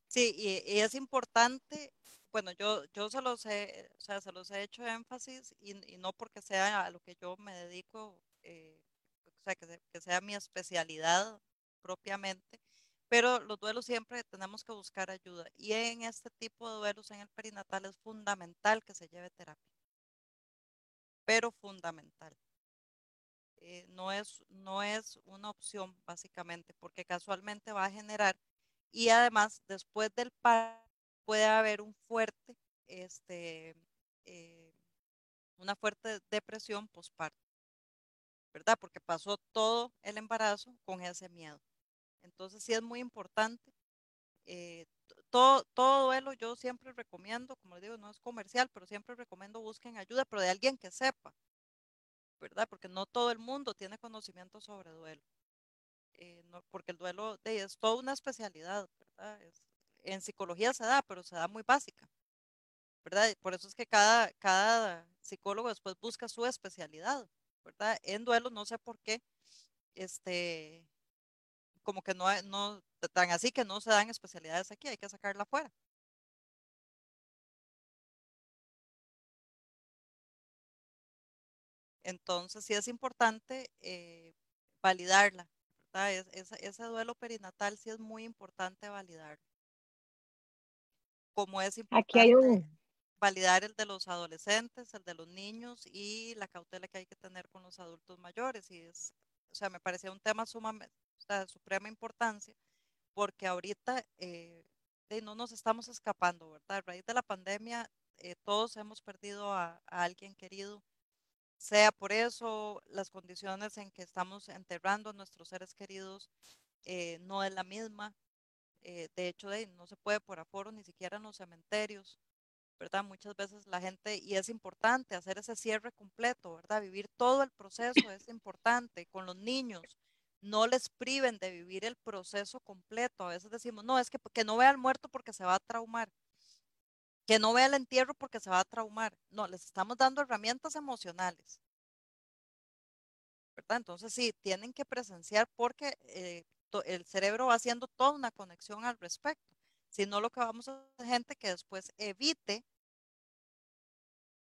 Sí, y, es importante bueno, yo, yo se los he, o sea, se los he hecho énfasis y, no porque sea a lo que yo me dedico, eh, o sea, que, que, sea mi especialidad propiamente, pero los duelos siempre tenemos que buscar ayuda y en este tipo de duelos en el perinatal es fundamental que se lleve terapia, pero fundamental. Eh, no, es, no es una opción básicamente porque casualmente va a generar y además después del parto puede haber un fuerte, este, eh, una fuerte depresión postparto, ¿verdad? Porque pasó todo el embarazo con ese miedo. Entonces sí es muy importante. Eh, todo, todo duelo yo siempre recomiendo, como les digo, no es comercial, pero siempre recomiendo busquen ayuda, pero de alguien que sepa, ¿verdad? Porque no todo el mundo tiene conocimiento sobre duelo. Eh, porque el duelo de, es toda una especialidad, ¿verdad? Es, en psicología se da, pero se da muy básica, ¿verdad? Por eso es que cada, cada psicólogo después busca su especialidad, ¿verdad? En duelo no sé por qué, este, como que no, no, tan así que no se dan especialidades aquí, hay que sacarla afuera. Entonces sí es importante eh, validarla, ¿verdad? ese duelo perinatal sí es muy importante validarlo como es importante validar el de los adolescentes, el de los niños y la cautela que hay que tener con los adultos mayores. Y es, o sea, me parecía un tema sumamente, de suprema importancia, porque ahorita eh, no nos estamos escapando, ¿verdad? A raíz de la pandemia, eh, todos hemos perdido a, alguien querido, sea por eso, las condiciones en que estamos enterrando a nuestros seres queridos eh, no es la misma, eh, de hecho, no se puede por aforo ni siquiera en los cementerios, ¿verdad? Muchas veces la gente, y es importante hacer ese cierre completo, ¿verdad? Vivir todo el proceso es importante. Con los niños, no les priven de vivir el proceso completo. A veces decimos, no, es que, no vea al muerto porque se va a traumar. Que no vea el entierro porque se va a traumar. No, les estamos dando herramientas emocionales. ¿verdad? Entonces sí, tienen que presenciar porque eh, el cerebro va haciendo toda una conexión al respecto. Si no, lo que vamos a hacer gente que después evite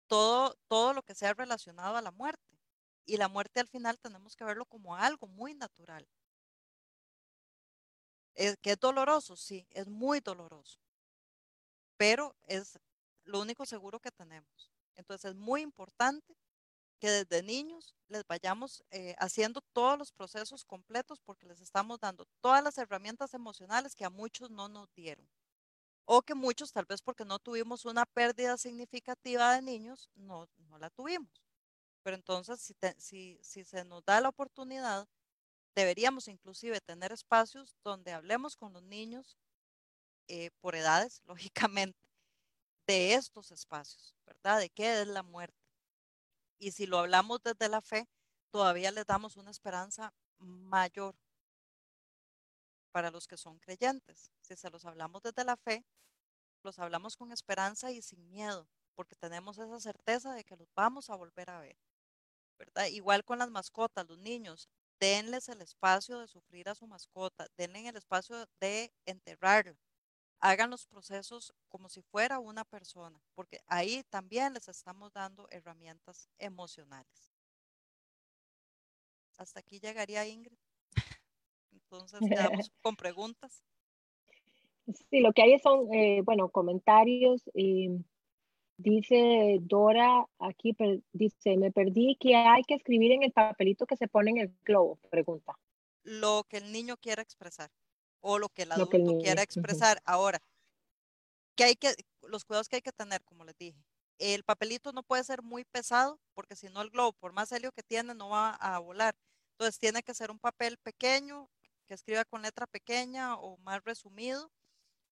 todo, todo lo que sea relacionado a la muerte. Y la muerte al final tenemos que verlo como algo muy natural. Es, que es doloroso, sí, es muy doloroso. Pero es lo único seguro que tenemos. Entonces es muy importante que desde niños les vayamos eh, haciendo todos los procesos completos porque les estamos dando todas las herramientas emocionales que a muchos no nos dieron. O que muchos, tal vez porque no tuvimos una pérdida significativa de niños, no, no la tuvimos. Pero entonces, si, si, si se nos da la oportunidad, deberíamos inclusive tener espacios donde hablemos con los niños eh, por edades, lógicamente, de estos espacios, ¿verdad? De qué es la muerte y si lo hablamos desde la fe, todavía les damos una esperanza mayor para los que son creyentes. Si se los hablamos desde la fe, los hablamos con esperanza y sin miedo, porque tenemos esa certeza de que los vamos a volver a ver. Igual con las mascotas, los niños, denles el espacio de sufrir a su mascota, denle el espacio de enterrarla, hagan los procesos como si fuera una persona, porque ahí también les estamos dando herramientas emocionales. Hasta aquí llegaría Ingrid. Entonces, quedamos con preguntas. Sí, lo que hay son, eh, bueno, comentarios. dice Dora, aquí dice, me perdí, ¿qué hay que escribir en el papelito que se pone en el globo? Pregunta. Lo que el niño quiera expresar o lo que el adulto quiera expresar. Ahora, que hay que, los cuidados que hay que tener, como les dije, el papelito no puede ser muy pesado porque si no el globo, por más helio que tiene, no va a volar. Entonces tiene que ser un papel pequeño, que escriba con letra pequeña o más resumido.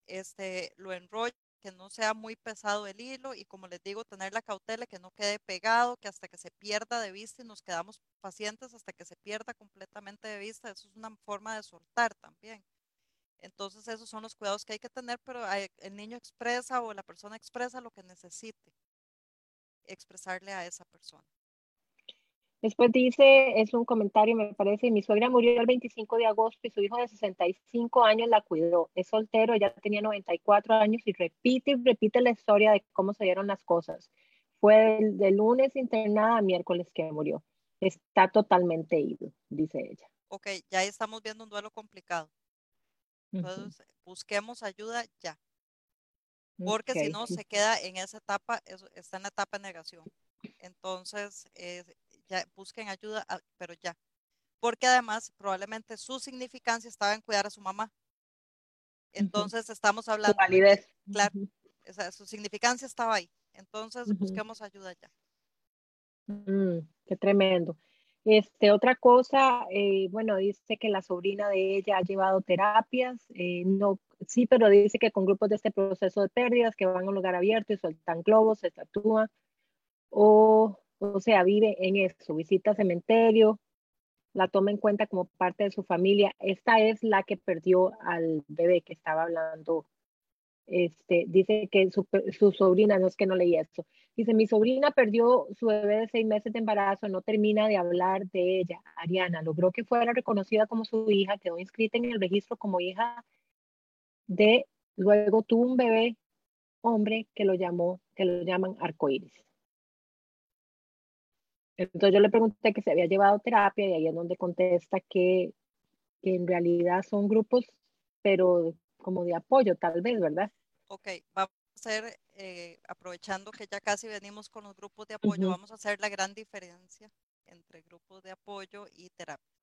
Este, lo enrolla, que no sea muy pesado el hilo y como les digo, tener la cautela que no quede pegado, que hasta que se pierda de vista y nos quedamos pacientes hasta que se pierda completamente de vista. Eso es una forma de soltar también. Entonces esos son los cuidados que hay que tener, pero el niño expresa o la persona expresa lo que necesite expresarle a esa persona. Después dice, es un comentario, me parece, mi suegra murió el 25 de agosto y su hijo de 65 años la cuidó. Es soltero, ya tenía 94 años y repite y repite la historia de cómo se dieron las cosas. Fue de lunes internada a miércoles que murió. Está totalmente ido, dice ella. Ok, ya estamos viendo un duelo complicado. Entonces, busquemos ayuda ya. Porque si no, se queda en esa etapa, está en la etapa de negación. Entonces, eh, ya busquen ayuda, ah, pero ya. Porque además, probablemente su significancia estaba en cuidar a su mamá. Entonces, estamos hablando. Su validez. claro, su significancia estaba ahí. Entonces, busquemos ayuda ya. Mm, qué tremendo. Este, otra cosa, eh, bueno, dice que la sobrina de ella ha llevado terapias, eh, no, sí, pero dice que con grupos de este proceso de pérdidas que van a un lugar abierto y sueltan globos, se tatúan, o, o sea, vive en eso, visita cementerio, la toma en cuenta como parte de su familia. Esta es la que perdió al bebé que estaba hablando este, dice que su, sobrina, no es que no leí esto, dice, mi sobrina perdió su bebé de seis meses de embarazo, no termina de hablar de ella. Ariana logró que fuera reconocida como su hija, quedó inscrita en el registro como hija de, luego tuvo un bebé hombre que lo llamó, que lo llaman arcoíris. Entonces yo le pregunté que se había llevado terapia y ahí es donde contesta que, que en realidad son grupos, pero como de apoyo, tal vez, ¿verdad? Ok, vamos a hacer, eh, aprovechando que ya casi venimos con los grupos de apoyo, vamos a hacer la gran diferencia entre grupos de apoyo y terapia.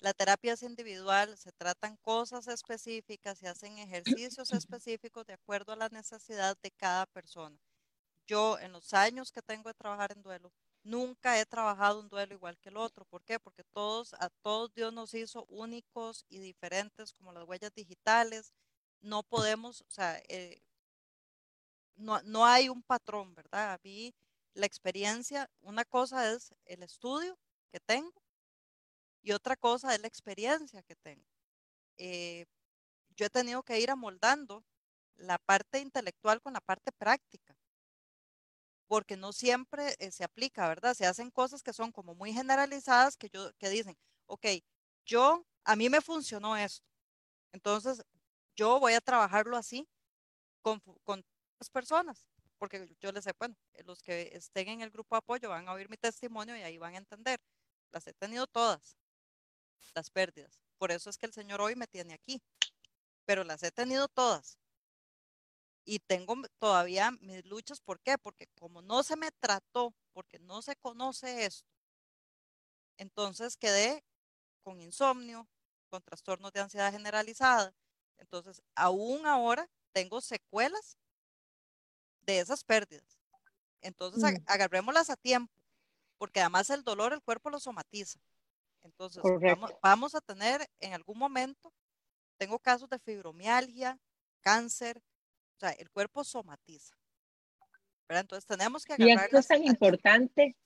La terapia es individual, se tratan cosas específicas, se hacen ejercicios específicos de acuerdo a la necesidad de cada persona. Yo, en los años que tengo de trabajar en duelo, nunca he trabajado un duelo igual que el otro. ¿Por qué? Porque todos, a todos Dios nos hizo únicos y diferentes como las huellas digitales no podemos, o sea, eh, no, no hay un patrón, ¿verdad? A mí la experiencia, una cosa es el estudio que tengo y otra cosa es la experiencia que tengo. Eh, yo he tenido que ir amoldando la parte intelectual con la parte práctica, porque no siempre eh, se aplica, ¿verdad? Se hacen cosas que son como muy generalizadas que yo que dicen, ok, yo a mí me funcionó esto, entonces yo voy a trabajarlo así con, con las personas, porque yo les sé, bueno, eh, los que estén en el grupo de apoyo van a oír mi testimonio y ahí van a entender. Las he tenido todas, las pérdidas. Por eso es que el Señor hoy me tiene aquí, pero las he tenido todas. Y tengo todavía mis luchas, ¿por qué? Porque como no se me trató, porque no se conoce esto, entonces quedé con insomnio, con trastornos de ansiedad generalizada, entonces, aún ahora tengo secuelas de esas pérdidas. Entonces, mm. agarrémoslas a tiempo, porque además el dolor el cuerpo lo somatiza. Entonces, vamos, a tener en algún momento, tengo casos de fibromialgia, cáncer, o sea, el cuerpo somatiza. Entonces, tenemos que agarrar. Y esto es tan importante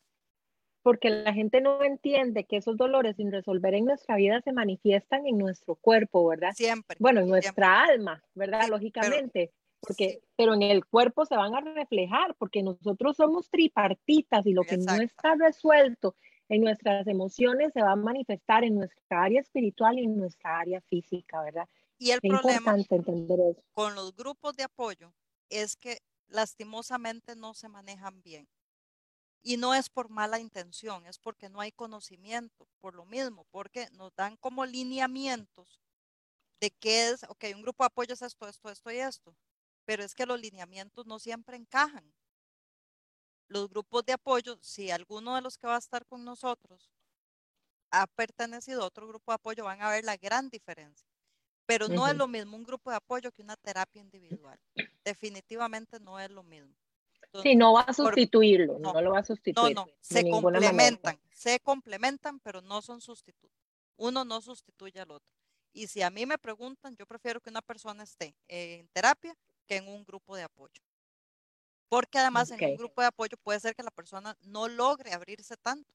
porque la gente no entiende que esos dolores sin resolver en nuestra vida se manifiestan en nuestro cuerpo, ¿verdad? Siempre. Bueno, en nuestra alma, ¿verdad? Lógicamente. porque, pero en el cuerpo se van a reflejar, porque nosotros somos tripartitas y lo que no está resuelto en nuestras emociones se va a manifestar en nuestra área espiritual y en nuestra área física, ¿verdad? Y el problema entender eso. con los grupos de apoyo es que lastimosamente no se manejan bien. Y no es por mala intención, es porque no hay conocimiento, por lo mismo, porque nos dan como lineamientos de qué es, ok, un grupo de apoyo es esto, esto, esto y esto, pero es que los lineamientos no siempre encajan. Los grupos de apoyo, si alguno de los que va a estar con nosotros ha pertenecido a otro grupo de apoyo, van a ver la gran diferencia. Pero no es lo mismo un grupo de apoyo que una terapia individual. Definitivamente no es lo mismo. Sí, no va a sustituirlo, no, lo va a sustituir. No, no, se complementan, se complementan, pero no son sustitutos. Uno no sustituye al otro. Y si a mí me preguntan, yo prefiero que una persona esté en terapia que en un grupo de apoyo. Porque además en un grupo de apoyo puede ser que la persona no logre abrirse tanto.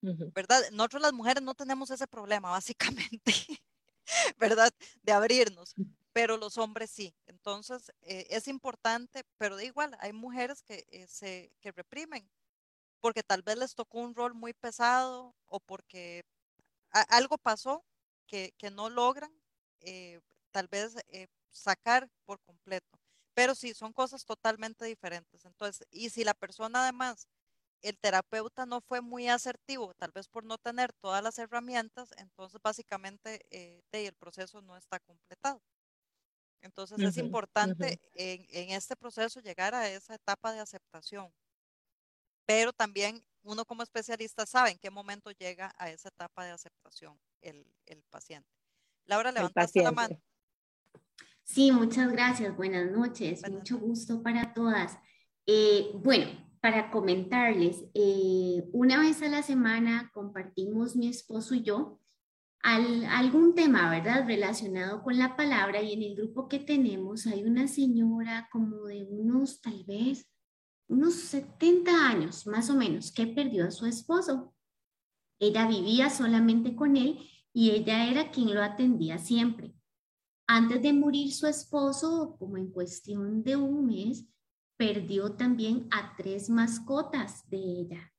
¿Verdad? Nosotros las mujeres no tenemos ese problema, básicamente, ¿verdad? De abrirnos, pero los hombres sí. Entonces, eh, es importante, pero de igual, hay mujeres que, eh, se, que reprimen porque tal vez les tocó un rol muy pesado o porque algo pasó que, que no logran eh, tal vez sacar por completo. Pero sí, son cosas totalmente diferentes. Entonces, y si la persona además el terapeuta no fue muy asertivo, tal vez por no tener todas las herramientas, entonces básicamente el proceso no está completado. Entonces es importante en, en, este proceso llegar a esa etapa de aceptación, pero también uno como especialista sabe en qué momento llega a esa etapa de aceptación el, el paciente. Laura, levantaste la mano. Sí, muchas gracias. Buenas noches. Mucho gusto para todas. Eh, bueno, para comentarles, eh, una vez a la semana compartimos mi esposo y yo algún tema, ¿verdad? Relacionado con la palabra y en el grupo que tenemos hay una señora como de unos, tal vez, unos 70 años más o menos, que perdió a su esposo. Ella vivía solamente con él y ella era quien lo atendía siempre. Antes de morir su esposo, como en cuestión de un mes, perdió también a tres mascotas de ella.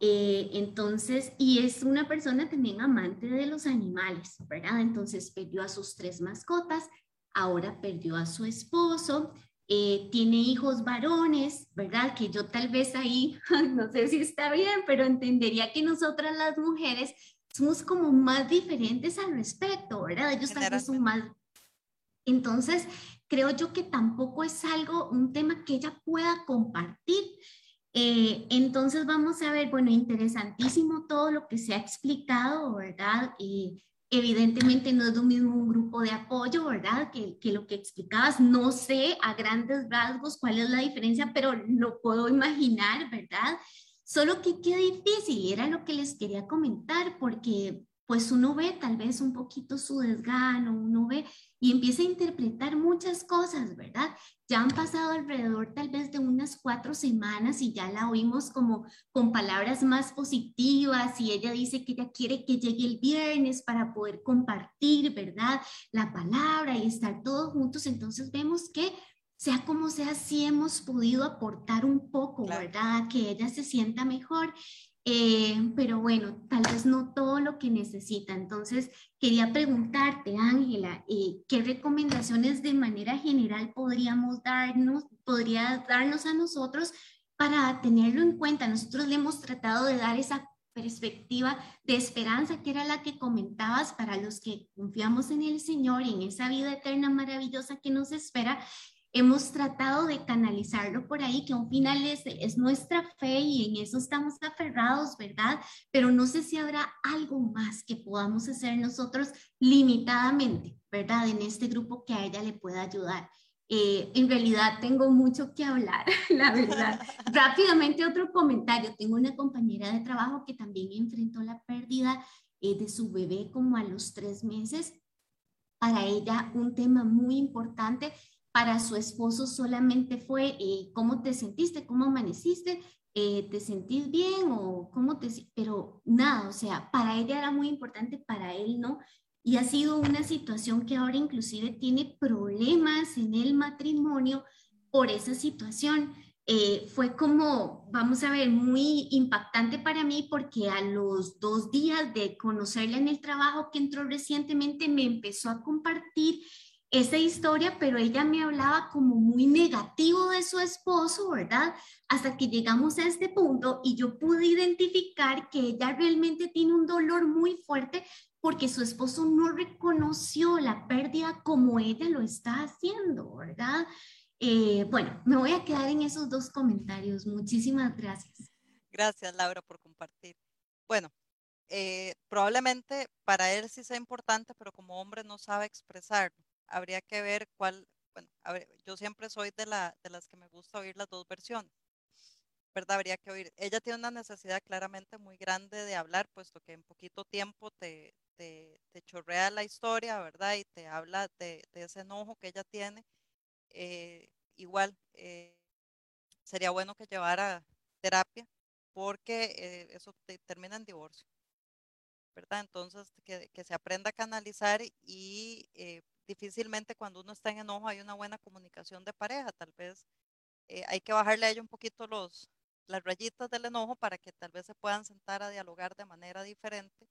Eh, entonces, y es una persona también amante de los animales, ¿verdad? Entonces perdió a sus tres mascotas, ahora perdió a su esposo, eh, tiene hijos varones, ¿verdad? Que yo tal vez ahí, no sé si está bien, pero entendería que nosotras las mujeres somos como más diferentes al respecto, ¿verdad? Ellos tal vez son más... Entonces, creo yo que tampoco es algo, un tema que ella pueda compartir. Eh, entonces vamos a ver, bueno, interesantísimo todo lo que se ha explicado, ¿verdad? Eh, evidentemente no es lo mismo un grupo de apoyo, ¿verdad? Que, que, lo que explicabas. No sé a grandes rasgos cuál es la diferencia, pero lo puedo imaginar, ¿verdad? Solo que qué difícil, era lo que les quería comentar, porque pues uno ve tal vez un poquito su desgano, uno ve y empieza a interpretar muchas cosas, ¿verdad? Ya han pasado alrededor tal vez de unas cuatro semanas y ya la oímos como con palabras más positivas y ella dice que ella quiere que llegue el viernes para poder compartir, ¿verdad? La palabra y estar todos juntos. Entonces vemos que sea como sea, sí hemos podido aportar un poco, ¿verdad? Que ella se sienta mejor eh, pero bueno, tal vez no todo lo que necesita. Entonces, quería preguntarte, Ángela, eh, ¿qué recomendaciones de manera general podríamos darnos, podría darnos a nosotros para tenerlo en cuenta? Nosotros le hemos tratado de dar esa perspectiva de esperanza, que era la que comentabas para los que confiamos en el Señor y en esa vida eterna maravillosa que nos espera hemos tratado de canalizarlo por ahí, que un final es, es nuestra fe y en eso estamos aferrados, ¿verdad? Pero no sé si habrá algo más que podamos hacer nosotros limitadamente, ¿verdad? En este grupo que a ella le pueda ayudar. Eh, en realidad tengo mucho que hablar, la verdad. Rápidamente otro comentario. Tengo una compañera de trabajo que también enfrentó la pérdida eh, de su bebé como a los tres meses. Para ella un tema muy importante para su esposo solamente fue eh, cómo te sentiste, cómo amaneciste, eh, te sentís bien o cómo te... Pero nada, o sea, para ella era muy importante, para él no. Y ha sido una situación que ahora inclusive tiene problemas en el matrimonio por esa situación. Eh, fue como, vamos a ver, muy impactante para mí porque a los dos días de conocerla en el trabajo que entró recientemente me empezó a compartir esa historia, pero ella me hablaba como muy negativo de su esposo, ¿verdad? Hasta que llegamos a este punto y yo pude identificar que ella realmente tiene un dolor muy fuerte porque su esposo no reconoció la pérdida como ella lo está haciendo, ¿verdad? Eh, bueno, me voy a quedar en esos dos comentarios. Muchísimas gracias. Gracias, Laura, por compartir. Bueno, eh, probablemente para él sí sea importante, pero como hombre no sabe expresarlo habría que ver cuál, bueno, ver, yo siempre soy de, la, de las que me gusta oír las dos versiones. ¿verdad? Habría que oír. Ella tiene una necesidad claramente muy grande de hablar, puesto que en poquito tiempo te, te, chorrea la historia, ¿verdad? Y te habla de, ese enojo que ella tiene. Eh, igual, eh, sería bueno que llevara terapia, porque eh, eso te, termina en divorcio, ¿verdad? Entonces, que, que se aprenda a canalizar y difícilmente cuando uno está en enojo hay una buena comunicación de pareja, tal vez hay que bajarle a ella un poquito los, las rayitas del enojo para que tal vez se puedan sentar a dialogar de manera diferente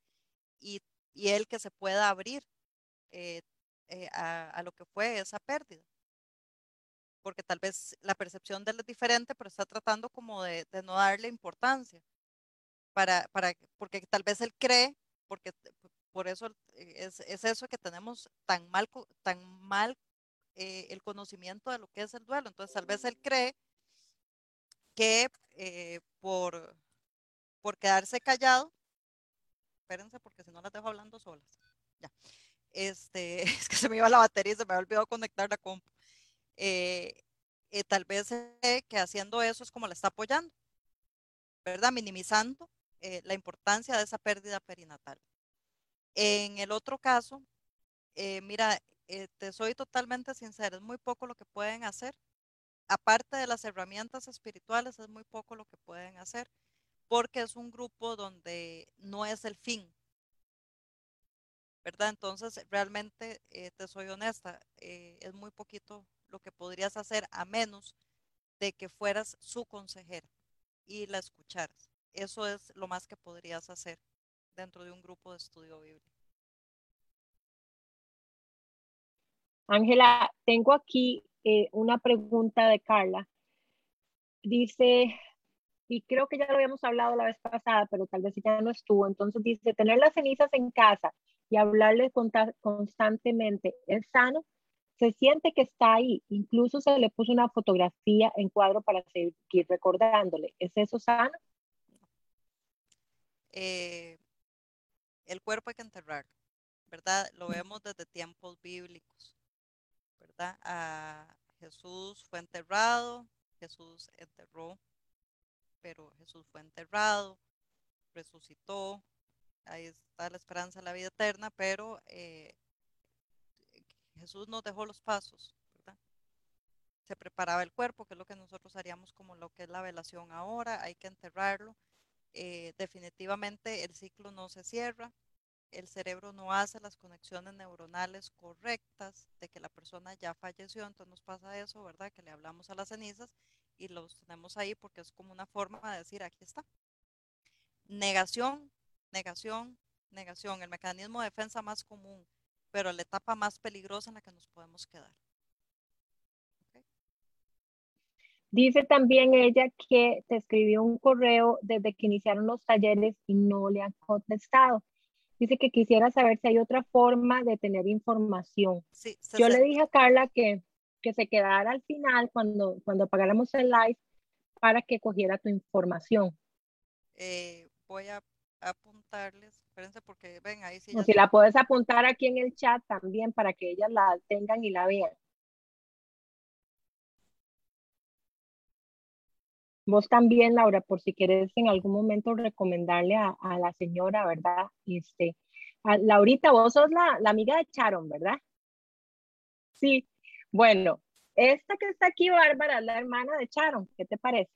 y, y él que se pueda abrir eh, eh, a, lo que fue esa pérdida. Porque tal vez la percepción de él es diferente, pero está tratando como de, no darle importancia. Para, para, porque tal vez él cree, porque por eso es, es eso que tenemos tan mal, tan mal eh, el conocimiento de lo que es el duelo. Entonces tal vez él cree que eh, por, por quedarse callado, espérense porque si no las dejo hablando solas. Ya. Este, es que se me iba la batería y se me había olvidado conectar la compu. Eh, eh, tal vez que haciendo eso es como la está apoyando, ¿verdad? Minimizando la importancia de esa pérdida perinatal. En el otro caso, mira, te soy totalmente sincera, es muy poco lo que pueden hacer aparte de las herramientas espirituales, es muy poco lo que pueden hacer, porque es un grupo donde no es el fin. ¿Verdad? Entonces, realmente, eh, te soy honesta, eh, es muy poquito lo que podrías hacer a menos de que fueras su consejera y la escucharas. Eso es lo más que podrías hacer dentro de un grupo de estudio bíblico. Ángela, tengo aquí eh, una pregunta de Carla. Dice, y creo que ya lo habíamos hablado la vez pasada, pero tal vez ya no estuvo, entonces dice, tener las cenizas en casa y hablarle constantemente, ¿es sano? Se siente que está ahí, incluso se le puso una fotografía en cuadro para seguir recordándole. ¿Es eso sano? Eh, el cuerpo hay que enterrar, ¿verdad? Lo vemos desde tiempos bíblicos. ¿verdad? A Jesús fue enterrado, Jesús enterró, pero Jesús fue enterrado, resucitó, ahí está la esperanza de la vida eterna, pero eh, Jesús nos dejó los pasos, ¿verdad? Se preparaba el cuerpo, que es lo que nosotros haríamos como lo que es la velación ahora, hay que enterrarlo. Eh, definitivamente el ciclo no se cierra, el cerebro no hace las conexiones neuronales correctas de que la persona ya falleció, entonces nos pasa eso, ¿verdad? Que le hablamos a las cenizas y los tenemos ahí porque es como una forma de decir, aquí está. Negación, negación, negación, el mecanismo de defensa más común, pero la etapa más peligrosa en la que nos podemos quedar. Dice también ella que te escribió un correo desde que iniciaron los talleres y no le han contestado. Dice que quisiera saber si hay otra forma de tener información. Yo le dije a Carla que, que se quedara al final cuando, cuando apagáramos el live para que cogiera tu información. Eh, voy a apuntarles, espérense porque ven ahí sí. O si la puedes apuntar aquí en el chat también para que ellas la tengan y la vean. Vos también, Laura, por si quieres en algún momento recomendarle a, la señora, ¿verdad? Este, Laurita, vos sos la, amiga de Charon, ¿verdad? Sí. Bueno, esta que está aquí, Bárbara, es la hermana de Charon. ¿Qué te parece?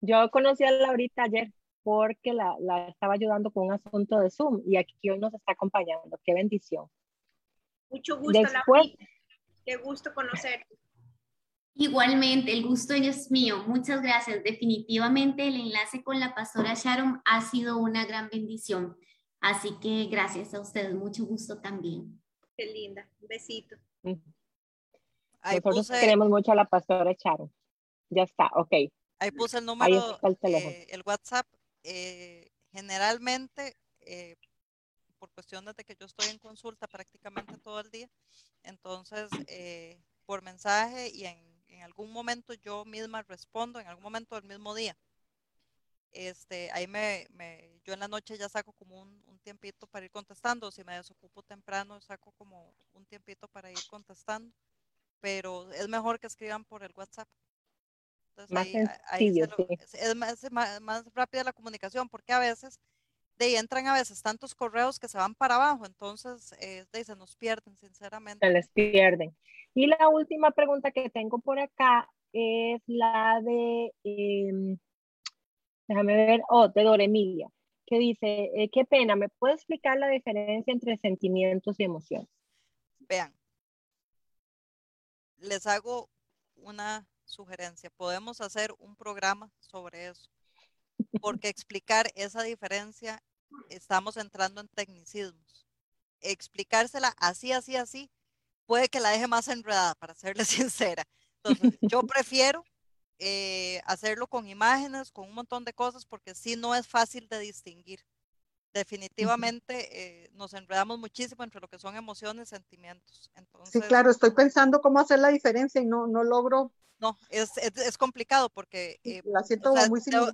Yo conocí a Laurita ayer porque la, estaba ayudando con un asunto de Zoom y aquí hoy nos está acompañando. Qué bendición. Mucho gusto, Laurita. Qué gusto conocerte. Igualmente, el gusto es mío. Muchas gracias. Definitivamente el enlace con la pastora Sharon ha sido una gran bendición. Así que gracias a ustedes. Mucho gusto también. Qué linda. Un besito. Nosotros queremos mucho a la pastora Sharon. Ya está, ok. Ahí puse el número, el, eh, el, WhatsApp. Eh, generalmente, eh, por cuestiones de que yo estoy en consulta prácticamente todo el día, entonces por mensaje y en en algún momento yo misma respondo, en algún momento del mismo día. este, ahí me, me, yo en la noche ya saco como un, un, tiempito para ir contestando, si me desocupo temprano, saco como un tiempito para ir contestando, pero es mejor que escriban por el WhatsApp. Entonces, más ahí, sencillo, ahí sí. es más, más, más, rápida la comunicación, porque a veces de ahí entran a veces tantos correos que se van para abajo, entonces eh, de ahí se nos pierden, sinceramente. Se les pierden. Y la última pregunta que tengo por acá es la de, eh, déjame ver, oh, de Dora Emilia, que dice, eh, qué pena, ¿me puede explicar la diferencia entre sentimientos y emociones? Vean, les hago una sugerencia, podemos hacer un programa sobre eso, porque explicar esa diferencia estamos entrando en tecnicismos. Explicársela así, así, así, puede que la deje más enredada, para serle sincera. Entonces, yo prefiero eh, hacerlo con imágenes, con un montón de cosas, porque sí no es fácil de distinguir. Definitivamente eh, nos enredamos muchísimo entre lo que son emociones y sentimientos. Entonces, sí, claro, estoy pensando cómo hacer la diferencia y no, no logro. No, es, es, es complicado porque... Eh, la siento o sea, muy similar.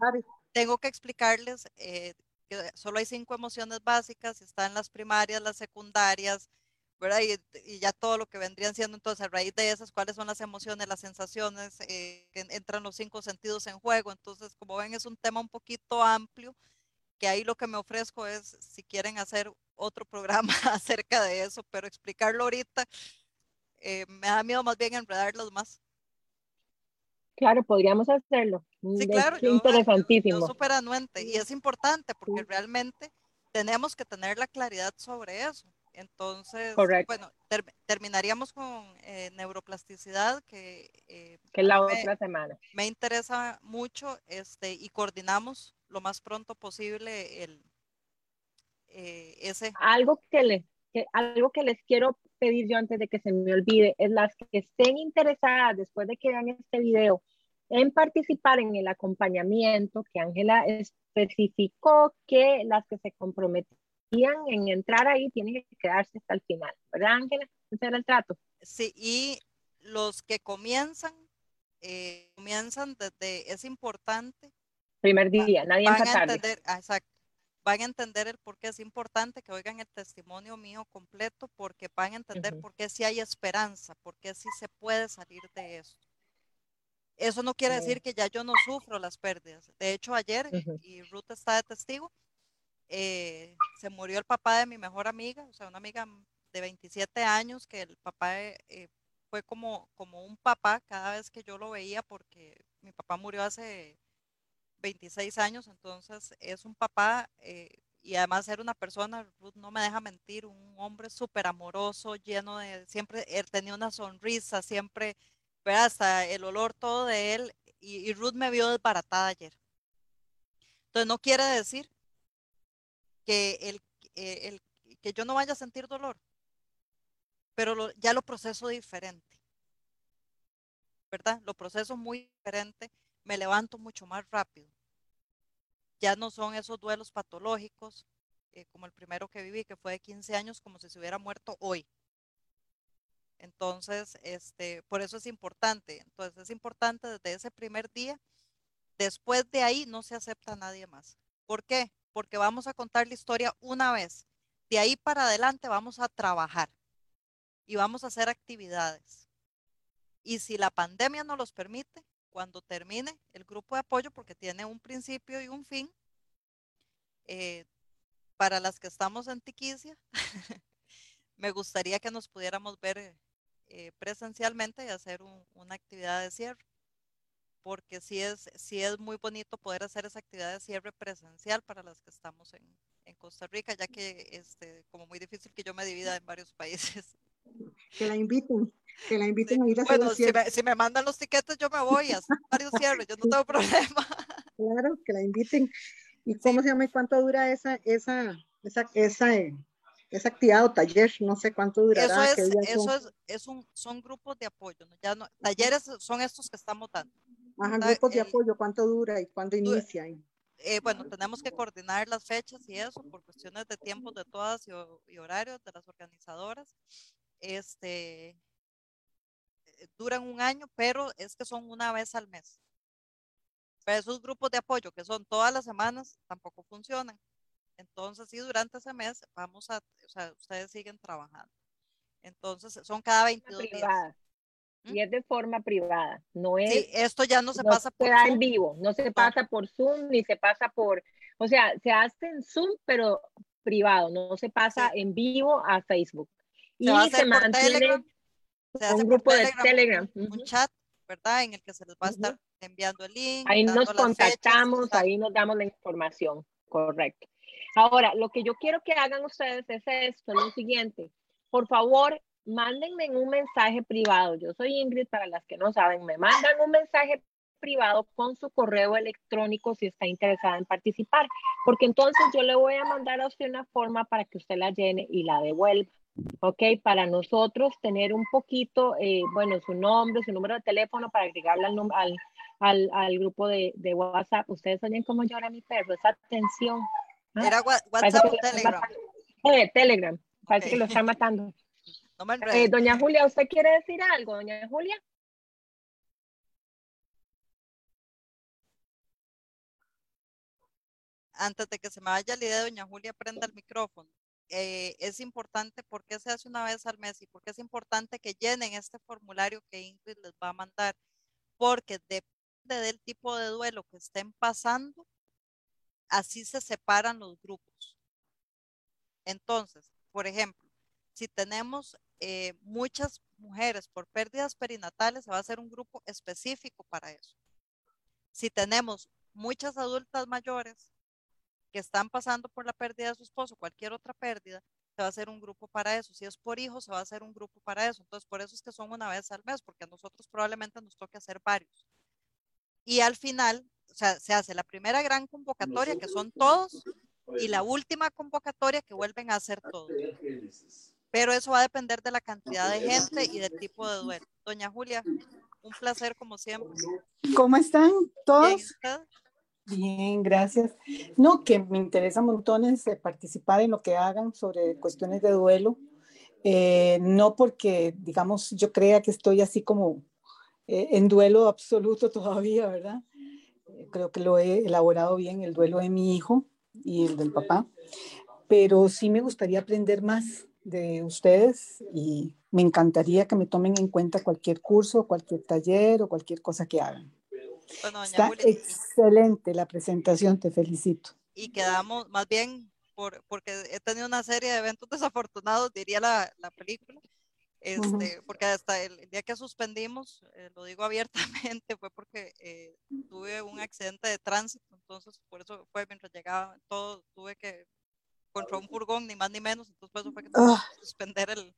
Tengo que explicarles eh, que solo hay cinco emociones básicas, están las primarias, las secundarias, ¿verdad? Y, ya todo lo que vendrían siendo entonces a raíz de esas, cuáles son las emociones, las sensaciones, eh, entran los cinco sentidos en juego. Entonces, como ven, es un tema un poquito amplio, que ahí lo que me ofrezco es, si quieren hacer otro programa acerca de eso, pero explicarlo ahorita, eh, me da miedo más bien enredarlos más. Claro, podríamos hacerlo. Sí, claro, yo, interesantísimo. Yo, súper anuente y es importante porque realmente tenemos que tener la claridad sobre eso. Entonces, Correcto. bueno, ter terminaríamos con eh, neuroplasticidad, que, eh, que la me, otra semana. Me interesa mucho este, y coordinamos lo más pronto posible el, eh, ese. Algo que, les, que, algo que les quiero pedir yo antes de que se me olvide es las que estén interesadas después de que vean este video en participar en el acompañamiento que Ángela especificó que las que se comprometían en entrar ahí tienen que quedarse hasta el final, ¿verdad Ángela? Ese era el trato. Sí, y los que comienzan, eh, comienzan desde, es importante. Primer día, nadie van a entender, ah, exacto, van a entender el por qué es importante que oigan el testimonio mío completo, porque van a entender uh -huh. por qué sí hay esperanza, por qué sí se puede salir de esto. Eso no quiere uh -huh. decir que ya yo no sufro las pérdidas. De hecho, ayer, uh -huh. y Ruth está de testigo, eh, se murió el papá de mi mejor amiga, o sea, una amiga de 27 años, que el papá eh, fue como, como un papá cada vez que yo lo veía, porque mi papá murió hace 26 años, entonces es un papá eh, y además era una persona, Ruth no me deja mentir, un hombre súper amoroso, lleno de, siempre, él tenía una sonrisa, siempre, pero hasta el olor todo de él, y, y Ruth me vio desbaratada ayer. Entonces no quiere decir que, el, eh, el, que yo no vaya a sentir dolor, pero lo, ya lo proceso diferente, ¿verdad? Lo proceso muy diferente, me levanto mucho más rápido. Ya no son esos duelos patológicos, eh, como el primero que viví, que fue de 15 años, como si se hubiera muerto hoy. Entonces, este, por eso es importante. Entonces, es importante desde ese primer día. Después de ahí no se acepta a nadie más. ¿Por qué? Porque vamos a contar la historia una vez. De ahí para adelante vamos a trabajar y vamos a hacer actividades. Y si la pandemia no los permite, cuando termine el grupo de apoyo, porque tiene un principio y un fin, eh, para las que estamos en Tiquicia, me gustaría que nos pudiéramos ver eh, presencialmente y hacer un, una actividad de cierre, porque sí es, sí es muy bonito poder hacer esa actividad de cierre presencial para las que estamos en, en Costa Rica, ya que este, como muy difícil que yo me divida en varios países. Que la inviten, que la inviten a ir a Bueno, hacer si me, si me, mandan los tiquetes yo me voy a hacer varios cierres, yo no tengo problema. Claro, que la inviten. ¿Y cómo se llama y cuánto dura esa, esa, esa, esa, esa actividad o taller? No sé cuánto durará. Eso es, eso es, es un, son grupos de apoyo, ¿no? Ya no, talleres son estos que estamos dando. Ajá, grupos de apoyo, ¿cuánto dura y cuándo inicia? Eh, bueno, tenemos que coordinar las fechas y eso por cuestiones de tiempo de todas y, y horarios de las organizadoras. Este, eh, duran un año, pero es que son una vez al mes. Pero esos grupos de apoyo que son todas las semanas tampoco funcionan. Entonces, sí, durante ese mes vamos a, o sea, ustedes siguen trabajando. Entonces, son cada 22 días. Y es de forma privada, no es. Sí, esto ya no se pasa por Zoom. en vivo, no se pasa por Zoom ni se pasa por, o sea, se hace en Zoom, pero privado, no se pasa en vivo a Facebook. Y se mantiene un grupo de Telegram, un chat, ¿verdad? En el que se les va a estar enviando el link. Ahí nos contactamos, ahí nos damos la información, correcto. Ahora, lo que yo quiero que hagan ustedes es esto, es lo siguiente. Por favor, mándenme un mensaje privado. Yo soy Ingrid, para las que no saben, me mandan un mensaje privado con su correo electrónico si está interesada en participar, porque entonces yo le voy a mandar a usted una forma para que usted la llene y la devuelva. ¿Ok? Para nosotros tener un poquito, eh, bueno, su nombre, su número de teléfono para agregarle al, al, al, al grupo de, de, WhatsApp. Ustedes oyen cómo llora mi perro, esa atención. ¿ah? ¿Era WhatsApp o Telegram? Eh, Telegram, parece que lo están matando. Eh, doña Julia, ¿usted quiere decir algo, doña Julia? Antes de que se me vaya la idea, doña Julia, prenda el micrófono. Eh, es importante, ¿por qué se hace una vez al mes? Y por qué es importante que llenen este formulario que Ingrid les va a mandar. Porque depende del tipo de duelo que estén pasando, así se separan los grupos. Entonces, por ejemplo, si tenemos eh, muchas mujeres por pérdidas perinatales, se va a hacer un grupo específico para eso. Si tenemos muchas adultas mayores que están pasando por la pérdida de su esposo, cualquier otra pérdida, se va a hacer un grupo para eso. Si es por hijos, se va a hacer un grupo para eso. Entonces, por eso es que son una vez al mes, porque a nosotros probablemente nos toque hacer varios. Y al final, o sea, se hace la primera gran convocatoria, que son todos, y la última convocatoria que vuelven a hacer todos pero eso va a depender de la cantidad de gente y del tipo de duelo. Doña Julia, un placer como siempre. ¿Cómo están todos? Bien, gracias. No, que me interesa montones participar en lo que hagan sobre cuestiones de duelo. Eh, no porque, digamos, yo crea que estoy así como eh, en duelo absoluto todavía, ¿verdad? Eh, creo que lo he elaborado bien, el duelo de mi hijo y el del papá, pero sí me gustaría aprender más de ustedes y me encantaría que me tomen en cuenta cualquier curso, cualquier taller o cualquier cosa que hagan. Está excelente la presentación, te felicito. Y quedamos más bien, por, porque he tenido una serie de eventos desafortunados, diría la, la película, este, porque hasta el, día que suspendimos, eh, lo digo abiertamente, fue porque eh, tuve un accidente de tránsito, entonces por eso fue mientras llegaba todo, tuve que contra un furgón, ni más ni menos, entonces por eso fue que tuve que suspender el,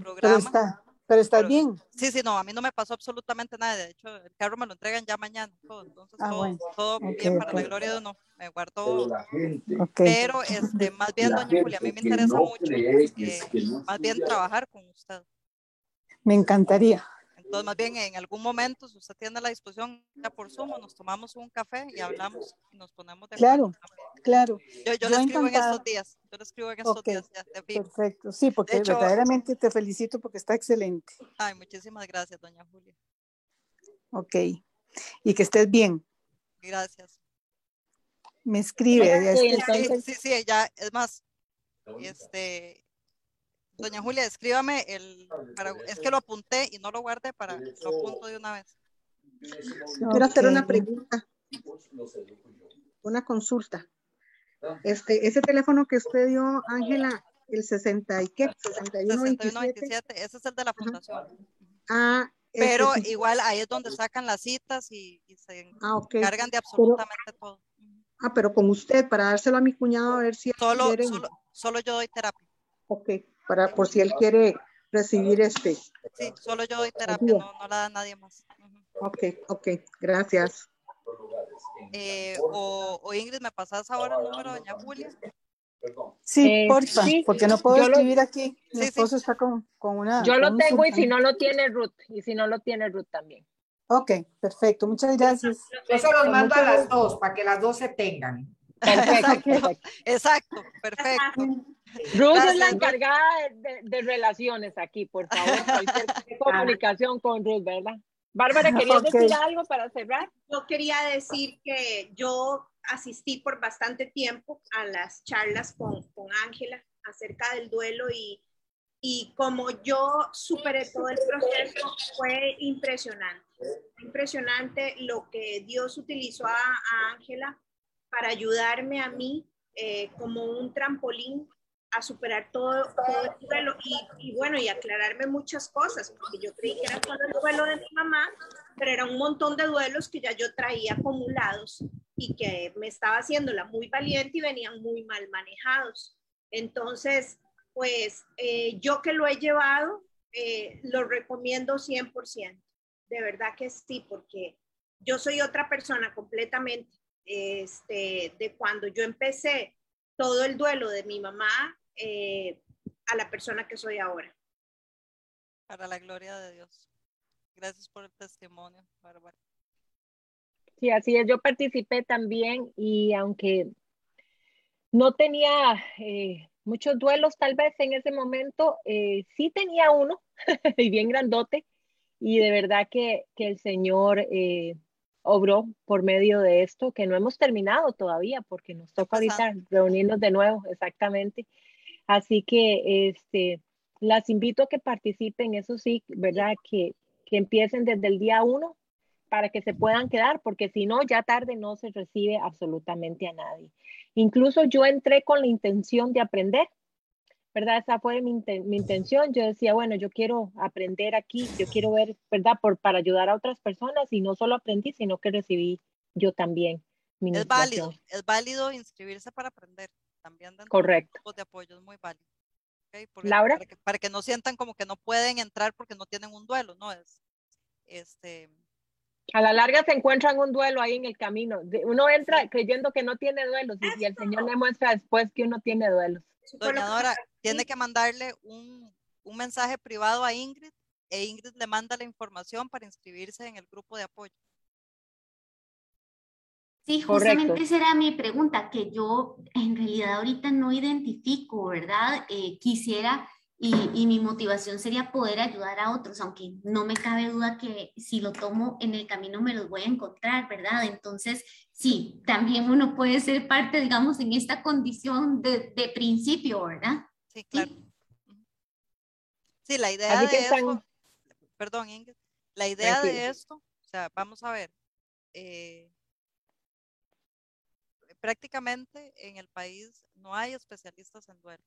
programa. Pero, está, pero estás bien. Sí, sí, no, a mí no me pasó absolutamente nada, de hecho el carro me lo entregan ya mañana, todo, entonces ah, todo, todo bien para la gloria de uno, me guardó, pero este, más bien, doña Julia, a mí me interesa mucho, eh, más bien trabajar con usted. Me encantaría. Entonces, más bien en algún momento, si usted tiene la disposición ya por sumo, nos tomamos un café y hablamos y nos ponemos de Claro, claro. Yo, yo, le escribo en estos días. Yo le escribo en estos días. Ya, Perfecto. Sí, porque verdaderamente te felicito porque está excelente. Ay, muchísimas gracias, doña Julia. Ok. Y que estés bien. Gracias. Me escribe. Sí, sí, sí, ya, es más, este, Doña Julia, escríbame el, es que lo apunté y no lo guardé para, lo apunto de una vez. Quiero hacer una pregunta, una consulta. Este, ese teléfono que usted dio, Ángela, el 60 y qué, 6127, ese es el de la fundación. Ah, pero igual ahí es donde sacan las citas y, se ah, encargan de absolutamente todo. Ah, pero con usted, para dárselo a mi cuñado a ver si... Solo, solo, solo yo doy terapia. Ok, para por si él quiere recibir este. Sí, solo yo doy terapia, no, no la da nadie más. Ok, ok, gracias. Eh, o, Ingrid, ¿me pasas ahora el número de doña Julia? Sí, eh, porfa, porque no puedo escribir aquí. Mi esposo está con, con, una. Yo lo tengo y si no lo tiene Ruth, y si no lo tiene Ruth también. Ok, perfecto, muchas gracias. Yo se los mando a las dos para que las dos se tengan. Perfecto, exacto, perfecto. Ruth es la encargada de, relaciones aquí, por favor. Cualquier comunicación con Ruth, ¿verdad? Bárbara, ¿querías decir algo para cerrar? Yo quería decir que yo asistí por bastante tiempo a las charlas con Ángela acerca del duelo y, y como yo superé todo el proceso, fue impresionante. Impresionante lo que Dios utilizó a Ángela para ayudarme a mí eh, como un trampolín a superar todo, todo el duelo y, y, bueno, y aclararme muchas cosas, porque yo creí que era solo el duelo de mi mamá, pero era un montón de duelos que ya yo traía acumulados y que me estaba haciéndola muy valiente y venían muy mal manejados. Entonces, pues eh, yo que lo he llevado, eh, lo recomiendo 100%. De verdad que sí, porque yo soy otra persona completamente. Este, de cuando yo empecé todo el duelo de mi mamá, eh, a la persona que soy ahora. Para la gloria de Dios. Gracias por el testimonio, Bárbara. Sí, así es. Yo participé también y aunque no tenía eh, muchos duelos tal vez en ese momento, eh, sí tenía uno y bien grandote y de verdad que, que el Señor obró por medio de esto, que no hemos terminado todavía porque nos toca ahorita reunirnos de nuevo, exactamente. Así que este, las invito a que participen, eso sí, ¿verdad? Que, que empiecen desde el día uno para que se puedan quedar, porque si no, ya tarde no se recibe absolutamente a nadie. Incluso yo entré con la intención de aprender, ¿verdad? Esa fue mi, intención. Yo decía, bueno, yo quiero aprender aquí, yo quiero ver, ¿verdad? Por, para ayudar a otras personas y no solo aprendí, sino que recibí yo también. es válido, es válido inscribirse para aprender. También Correcto. grupos de apoyo es muy válido. Laura. Para que, para que, no sientan como que no pueden entrar porque no tienen un duelo, ¿no? Es, este, a la larga se encuentran un duelo ahí en el camino. Uno entra creyendo que no tiene duelos y, el Señor le muestra después que uno tiene duelos. Doña Dora, tiene que mandarle un, un mensaje privado a Ingrid e Ingrid le manda la información para inscribirse en el grupo de apoyo. Sí, justamente esa era mi pregunta, que yo en realidad ahorita no identifico, ¿verdad? Eh, quisiera y, y, mi motivación sería poder ayudar a otros, aunque no me cabe duda que si lo tomo en el camino me los voy a encontrar, ¿verdad? Entonces, sí, también uno puede ser parte, digamos, en esta condición de, de principio, ¿verdad? Sí, claro. Sí, la idea de esto, perdón, Ingrid, la idea de esto, o sea, vamos a ver, eh, prácticamente en el país no hay especialistas en duelo,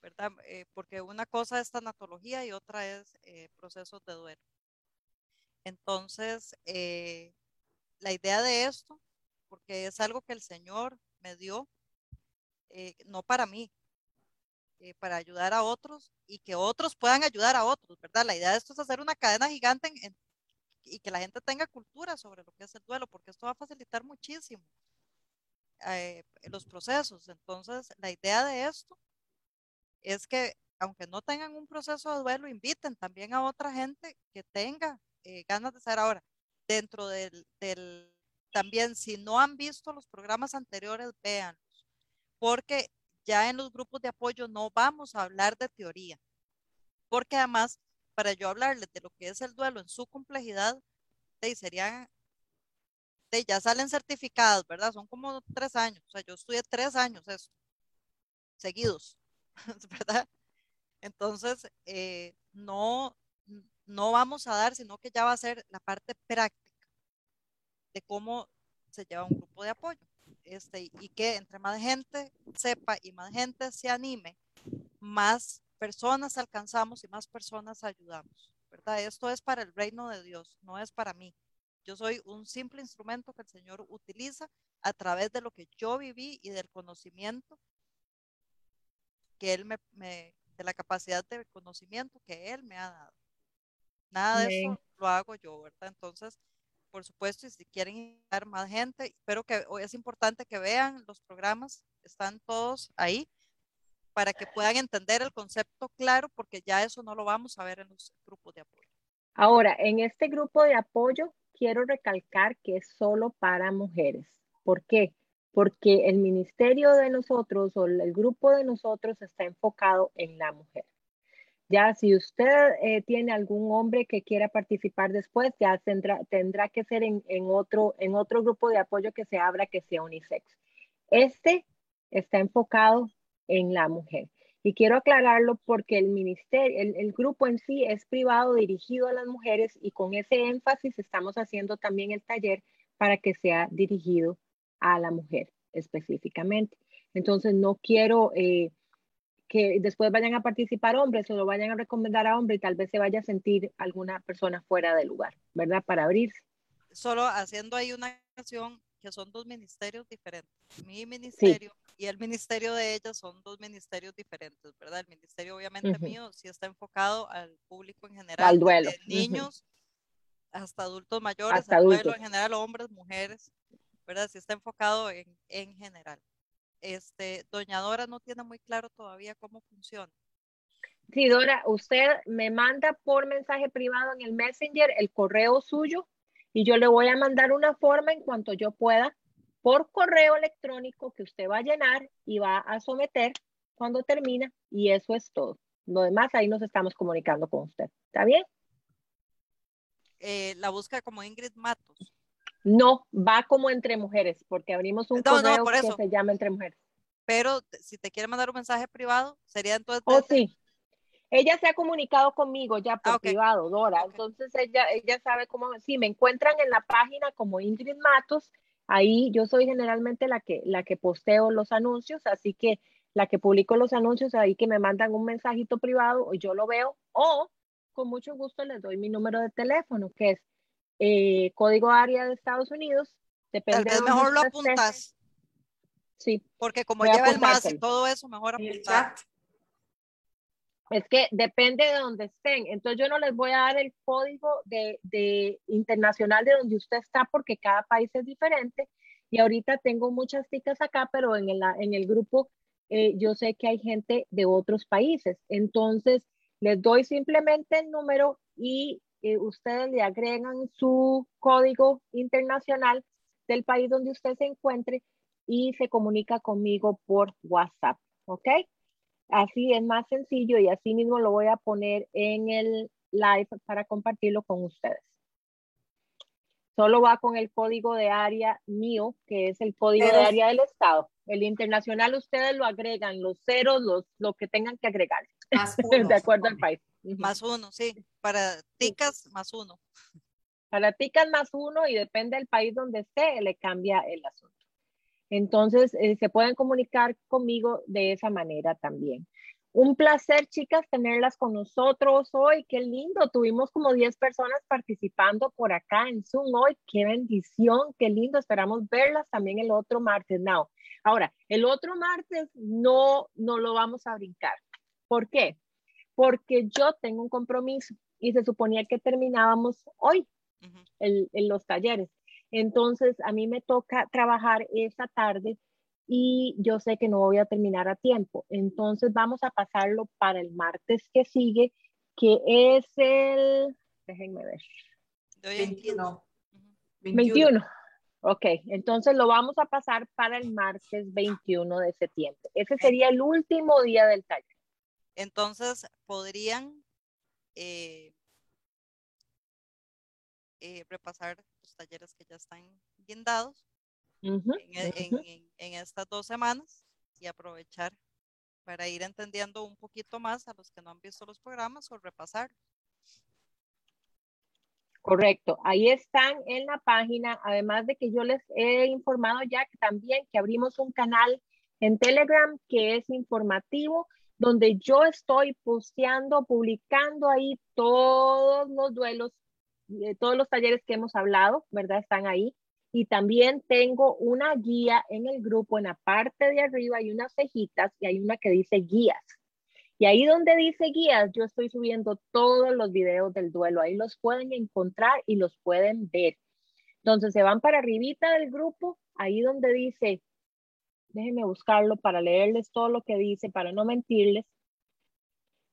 ¿verdad? Eh, porque una cosa es tanatología y otra es eh, procesos de duelo. Entonces, eh, la idea de esto, porque es algo que el Señor me dio, no para mí, para ayudar a otros y que otros puedan ayudar a otros, ¿verdad? La idea de esto es hacer una cadena gigante y que la gente tenga cultura sobre lo que es el duelo, porque esto va a facilitar muchísimo eh, los procesos. Entonces, la idea de esto es que, aunque no tengan un proceso de duelo, inviten también a otra gente que tenga eh, ganas de ser ahora. Dentro del, del, también, si no han visto los programas anteriores, véanlos, porque ya en los grupos de apoyo no vamos a hablar de teoría, porque además, para yo hablarles de lo que es el duelo en su complejidad, serían ya salen certificados, ¿verdad? Son como tres años. O sea, yo estudié tres años eso, seguidos, ¿verdad? Entonces, eh, no, no vamos a dar, sino que ya va a ser la parte práctica de cómo se lleva un grupo de apoyo. Este, y que entre más gente sepa y más gente se anime, más personas alcanzamos y más personas ayudamos, ¿verdad? Esto es para el reino de Dios, no es para mí. Yo soy un simple instrumento que el Señor utiliza a través de lo que yo viví y del conocimiento que Él me, de la capacidad de conocimiento que Él me ha dado. Nada de eso lo hago yo, ¿verdad? Entonces, por supuesto, y si quieren invitar más gente, espero que hoy es importante que vean los programas, están todos ahí para que puedan entender el concepto claro, porque ya eso no lo vamos a ver en los grupos de apoyo. Ahora, en este grupo de apoyo, quiero recalcar que es solo para mujeres. ¿Por qué? Porque el ministerio de nosotros o el grupo de nosotros está enfocado en la mujer. Ya si usted eh, tiene algún hombre que quiera participar después, ya tendrá, tendrá que ser en, en, otro, en otro grupo de apoyo que se abra que sea unisex. Este está enfocado en la mujer. Y quiero aclararlo porque el ministerio, el, el, grupo en sí es privado dirigido a las mujeres y con ese énfasis estamos haciendo también el taller para que sea dirigido a la mujer específicamente. Entonces no quiero eh, que después vayan a participar hombres o lo vayan a recomendar a hombres y tal vez se vaya a sentir alguna persona fuera de lugar, ¿verdad? Para abrirse. Solo haciendo ahí una acción que son dos ministerios diferentes. Mi ministerio y el ministerio de ellas son dos ministerios diferentes, ¿verdad? El ministerio obviamente mío sí está enfocado al público en general, al duelo. de niños hasta adultos mayores, hasta adultos. duelo en general, hombres, mujeres, ¿verdad? Sí está enfocado en, en general. Este, doña Dora no tiene muy claro todavía cómo funciona. Sí, Dora, usted me manda por mensaje privado en el Messenger el correo suyo y yo le voy a mandar una forma en cuanto yo pueda por correo electrónico que usted va a llenar y va a someter cuando termina y eso es todo. Lo demás ahí nos estamos comunicando con usted. ¿Está bien? Eh, la busca como Ingrid Matos. No, va como entre mujeres, porque abrimos un no, correo no, que se llama entre mujeres. Pero si te quiere mandar un mensaje privado, sería entonces. Oh, sí. Ella se ha comunicado conmigo ya por ah, okay. privado, Dora. Okay. Entonces ella, ella sabe cómo. Sí, me encuentran en la página como Ingrid Matos Ahí yo soy generalmente la que, la que posteo los anuncios, así que la que publico los anuncios, ahí que me mandan un mensajito privado, yo lo veo, o con mucho gusto les doy mi número de teléfono, que es eh, código área de Estados Unidos. Depende Tal vez mejor lo apuntas. Sí. Porque como lleva el más y todo eso, mejor apuntar. Es que depende de donde estén. Entonces yo no les voy a dar el código de, de, internacional de donde usted está porque cada país es diferente. Y ahorita tengo muchas chicas acá, pero en el, en el grupo eh, yo sé que hay gente de otros países. Entonces les doy simplemente el número y eh, ustedes le agregan su código internacional del país donde usted se encuentre y se comunica conmigo por WhatsApp. ¿Ok? Así es más sencillo y así mismo lo voy a poner en el live para compartirlo con ustedes. Solo va con el código de área mío, que es el código de área del Estado. El internacional ustedes lo agregan, los ceros, los, lo que tengan que agregar. De acuerdo al país. Más uno, sí. Para ticas, más uno. Para ticas, más uno y depende del país donde esté, le cambia el asunto. Entonces, eh, se pueden comunicar conmigo de esa manera también. Un placer, chicas, tenerlas con nosotros hoy. Qué lindo. Tuvimos como 10 personas participando por acá en Zoom hoy. Qué bendición, qué lindo. Esperamos verlas también el otro martes. Now, ahora, el otro martes no, no lo vamos a brincar. ¿Por qué? Porque yo tengo un compromiso y se suponía que terminábamos hoy uh -huh. el, el, los talleres. Entonces, a mí me toca trabajar esta tarde y yo sé que no voy a terminar a tiempo. Entonces, vamos a pasarlo para el martes que sigue, que es el, déjenme ver. 21. 21. Ok, entonces lo vamos a pasar para el martes 21 de septiembre. Ese sería el último día del taller. Entonces, podrían eh, eh, repasar los talleres que ya están bien dados uh -huh, en, uh -huh. en, en, estas dos semanas y aprovechar para ir entendiendo un poquito más a los que no han visto los programas o repasar. Correcto, ahí están en la página, además de que yo les he informado ya que también que abrimos un canal en Telegram que es informativo, donde yo estoy posteando, publicando ahí todos los duelos de todos los talleres que hemos hablado, ¿verdad? Están ahí. Y también tengo una guía en el grupo, en la parte de arriba hay unas cejitas y hay una que dice guías. Y ahí donde dice guías, yo estoy subiendo todos los videos del duelo. Ahí los pueden encontrar y los pueden ver. Entonces se van para arribita del grupo, ahí donde dice, déjenme buscarlo para leerles todo lo que dice, para no mentirles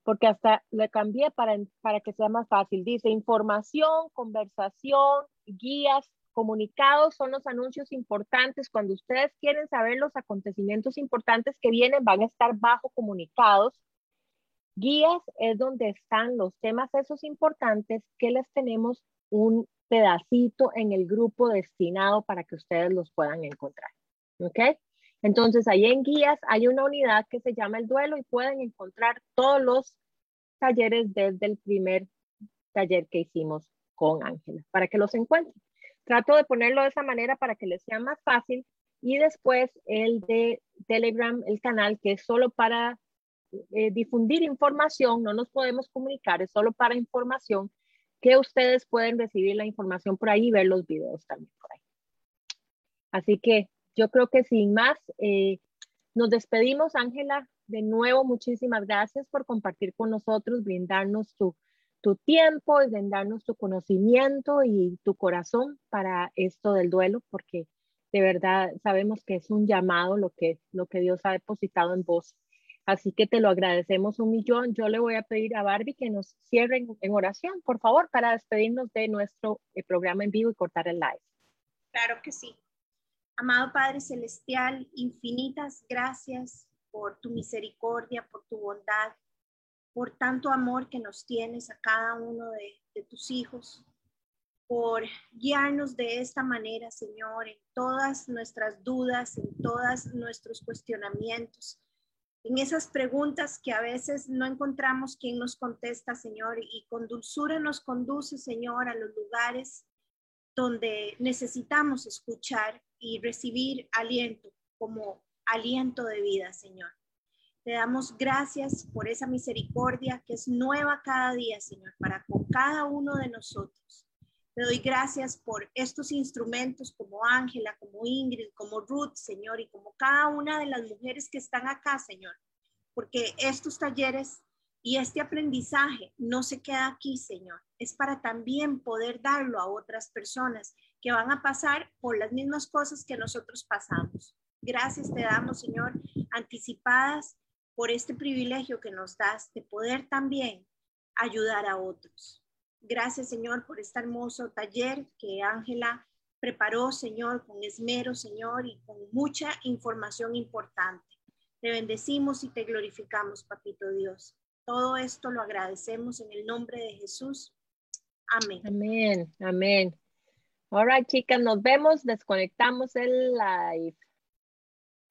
porque hasta le cambié para, para que sea más fácil. Dice información, conversación, guías, comunicados son los anuncios importantes. Cuando ustedes quieren saber los acontecimientos importantes que vienen, van a estar bajo comunicados. Guías es donde están los temas esos importantes que les tenemos un pedacito en el grupo destinado para que ustedes los puedan encontrar. ¿Ok? Entonces, ahí en guías hay una unidad que se llama el duelo y pueden encontrar todos los talleres desde el primer taller que hicimos con Ángela, para que los encuentren. Trato de ponerlo de esa manera para que les sea más fácil. Y después el de Telegram, el canal, que es solo para eh, difundir información, no nos podemos comunicar, es solo para información, que ustedes pueden recibir la información por ahí y ver los videos también por ahí. Así que yo creo que sin más, eh, nos despedimos, Ángela. De nuevo, muchísimas gracias por compartir con nosotros, brindarnos tu, tu tiempo y brindarnos tu conocimiento y tu corazón para esto del duelo, porque de verdad sabemos que es un llamado lo que, lo que Dios ha depositado en vos. Así que te lo agradecemos un millón. Yo le voy a pedir a Barbie que nos cierre en, oración, por favor, para despedirnos de nuestro eh, programa en vivo y cortar el live. Claro que sí. Amado Padre Celestial, infinitas gracias por tu misericordia, por tu bondad, por tanto amor que nos tienes a cada uno de, tus hijos, por guiarnos de esta manera, Señor, en todas nuestras dudas, en todos nuestros cuestionamientos, en esas preguntas que a veces no encontramos quien nos contesta, Señor, y con dulzura nos conduce, Señor, a los lugares donde necesitamos escuchar y recibir aliento como aliento de vida, Señor. Te damos gracias por esa misericordia que es nueva cada día, Señor, para con cada uno de nosotros. Te doy gracias por estos instrumentos como Ángela, como Ingrid, como Ruth, Señor, y como cada una de las mujeres que están acá, Señor, porque estos talleres y este aprendizaje no se queda aquí, Señor. Es para también poder darlo a otras personas que van a pasar por las mismas cosas que nosotros pasamos. Gracias te damos, Señor, anticipadas por este privilegio que nos das de poder también ayudar a otros. Gracias, Señor, por este hermoso taller que Ángela preparó, Señor, con esmero, Señor, y con mucha información importante. Te bendecimos y te glorificamos, Papito Dios. Todo esto lo agradecemos en el nombre de Jesús. Amén. Amén, amén. All right, chicas, nos vemos. Desconectamos el live.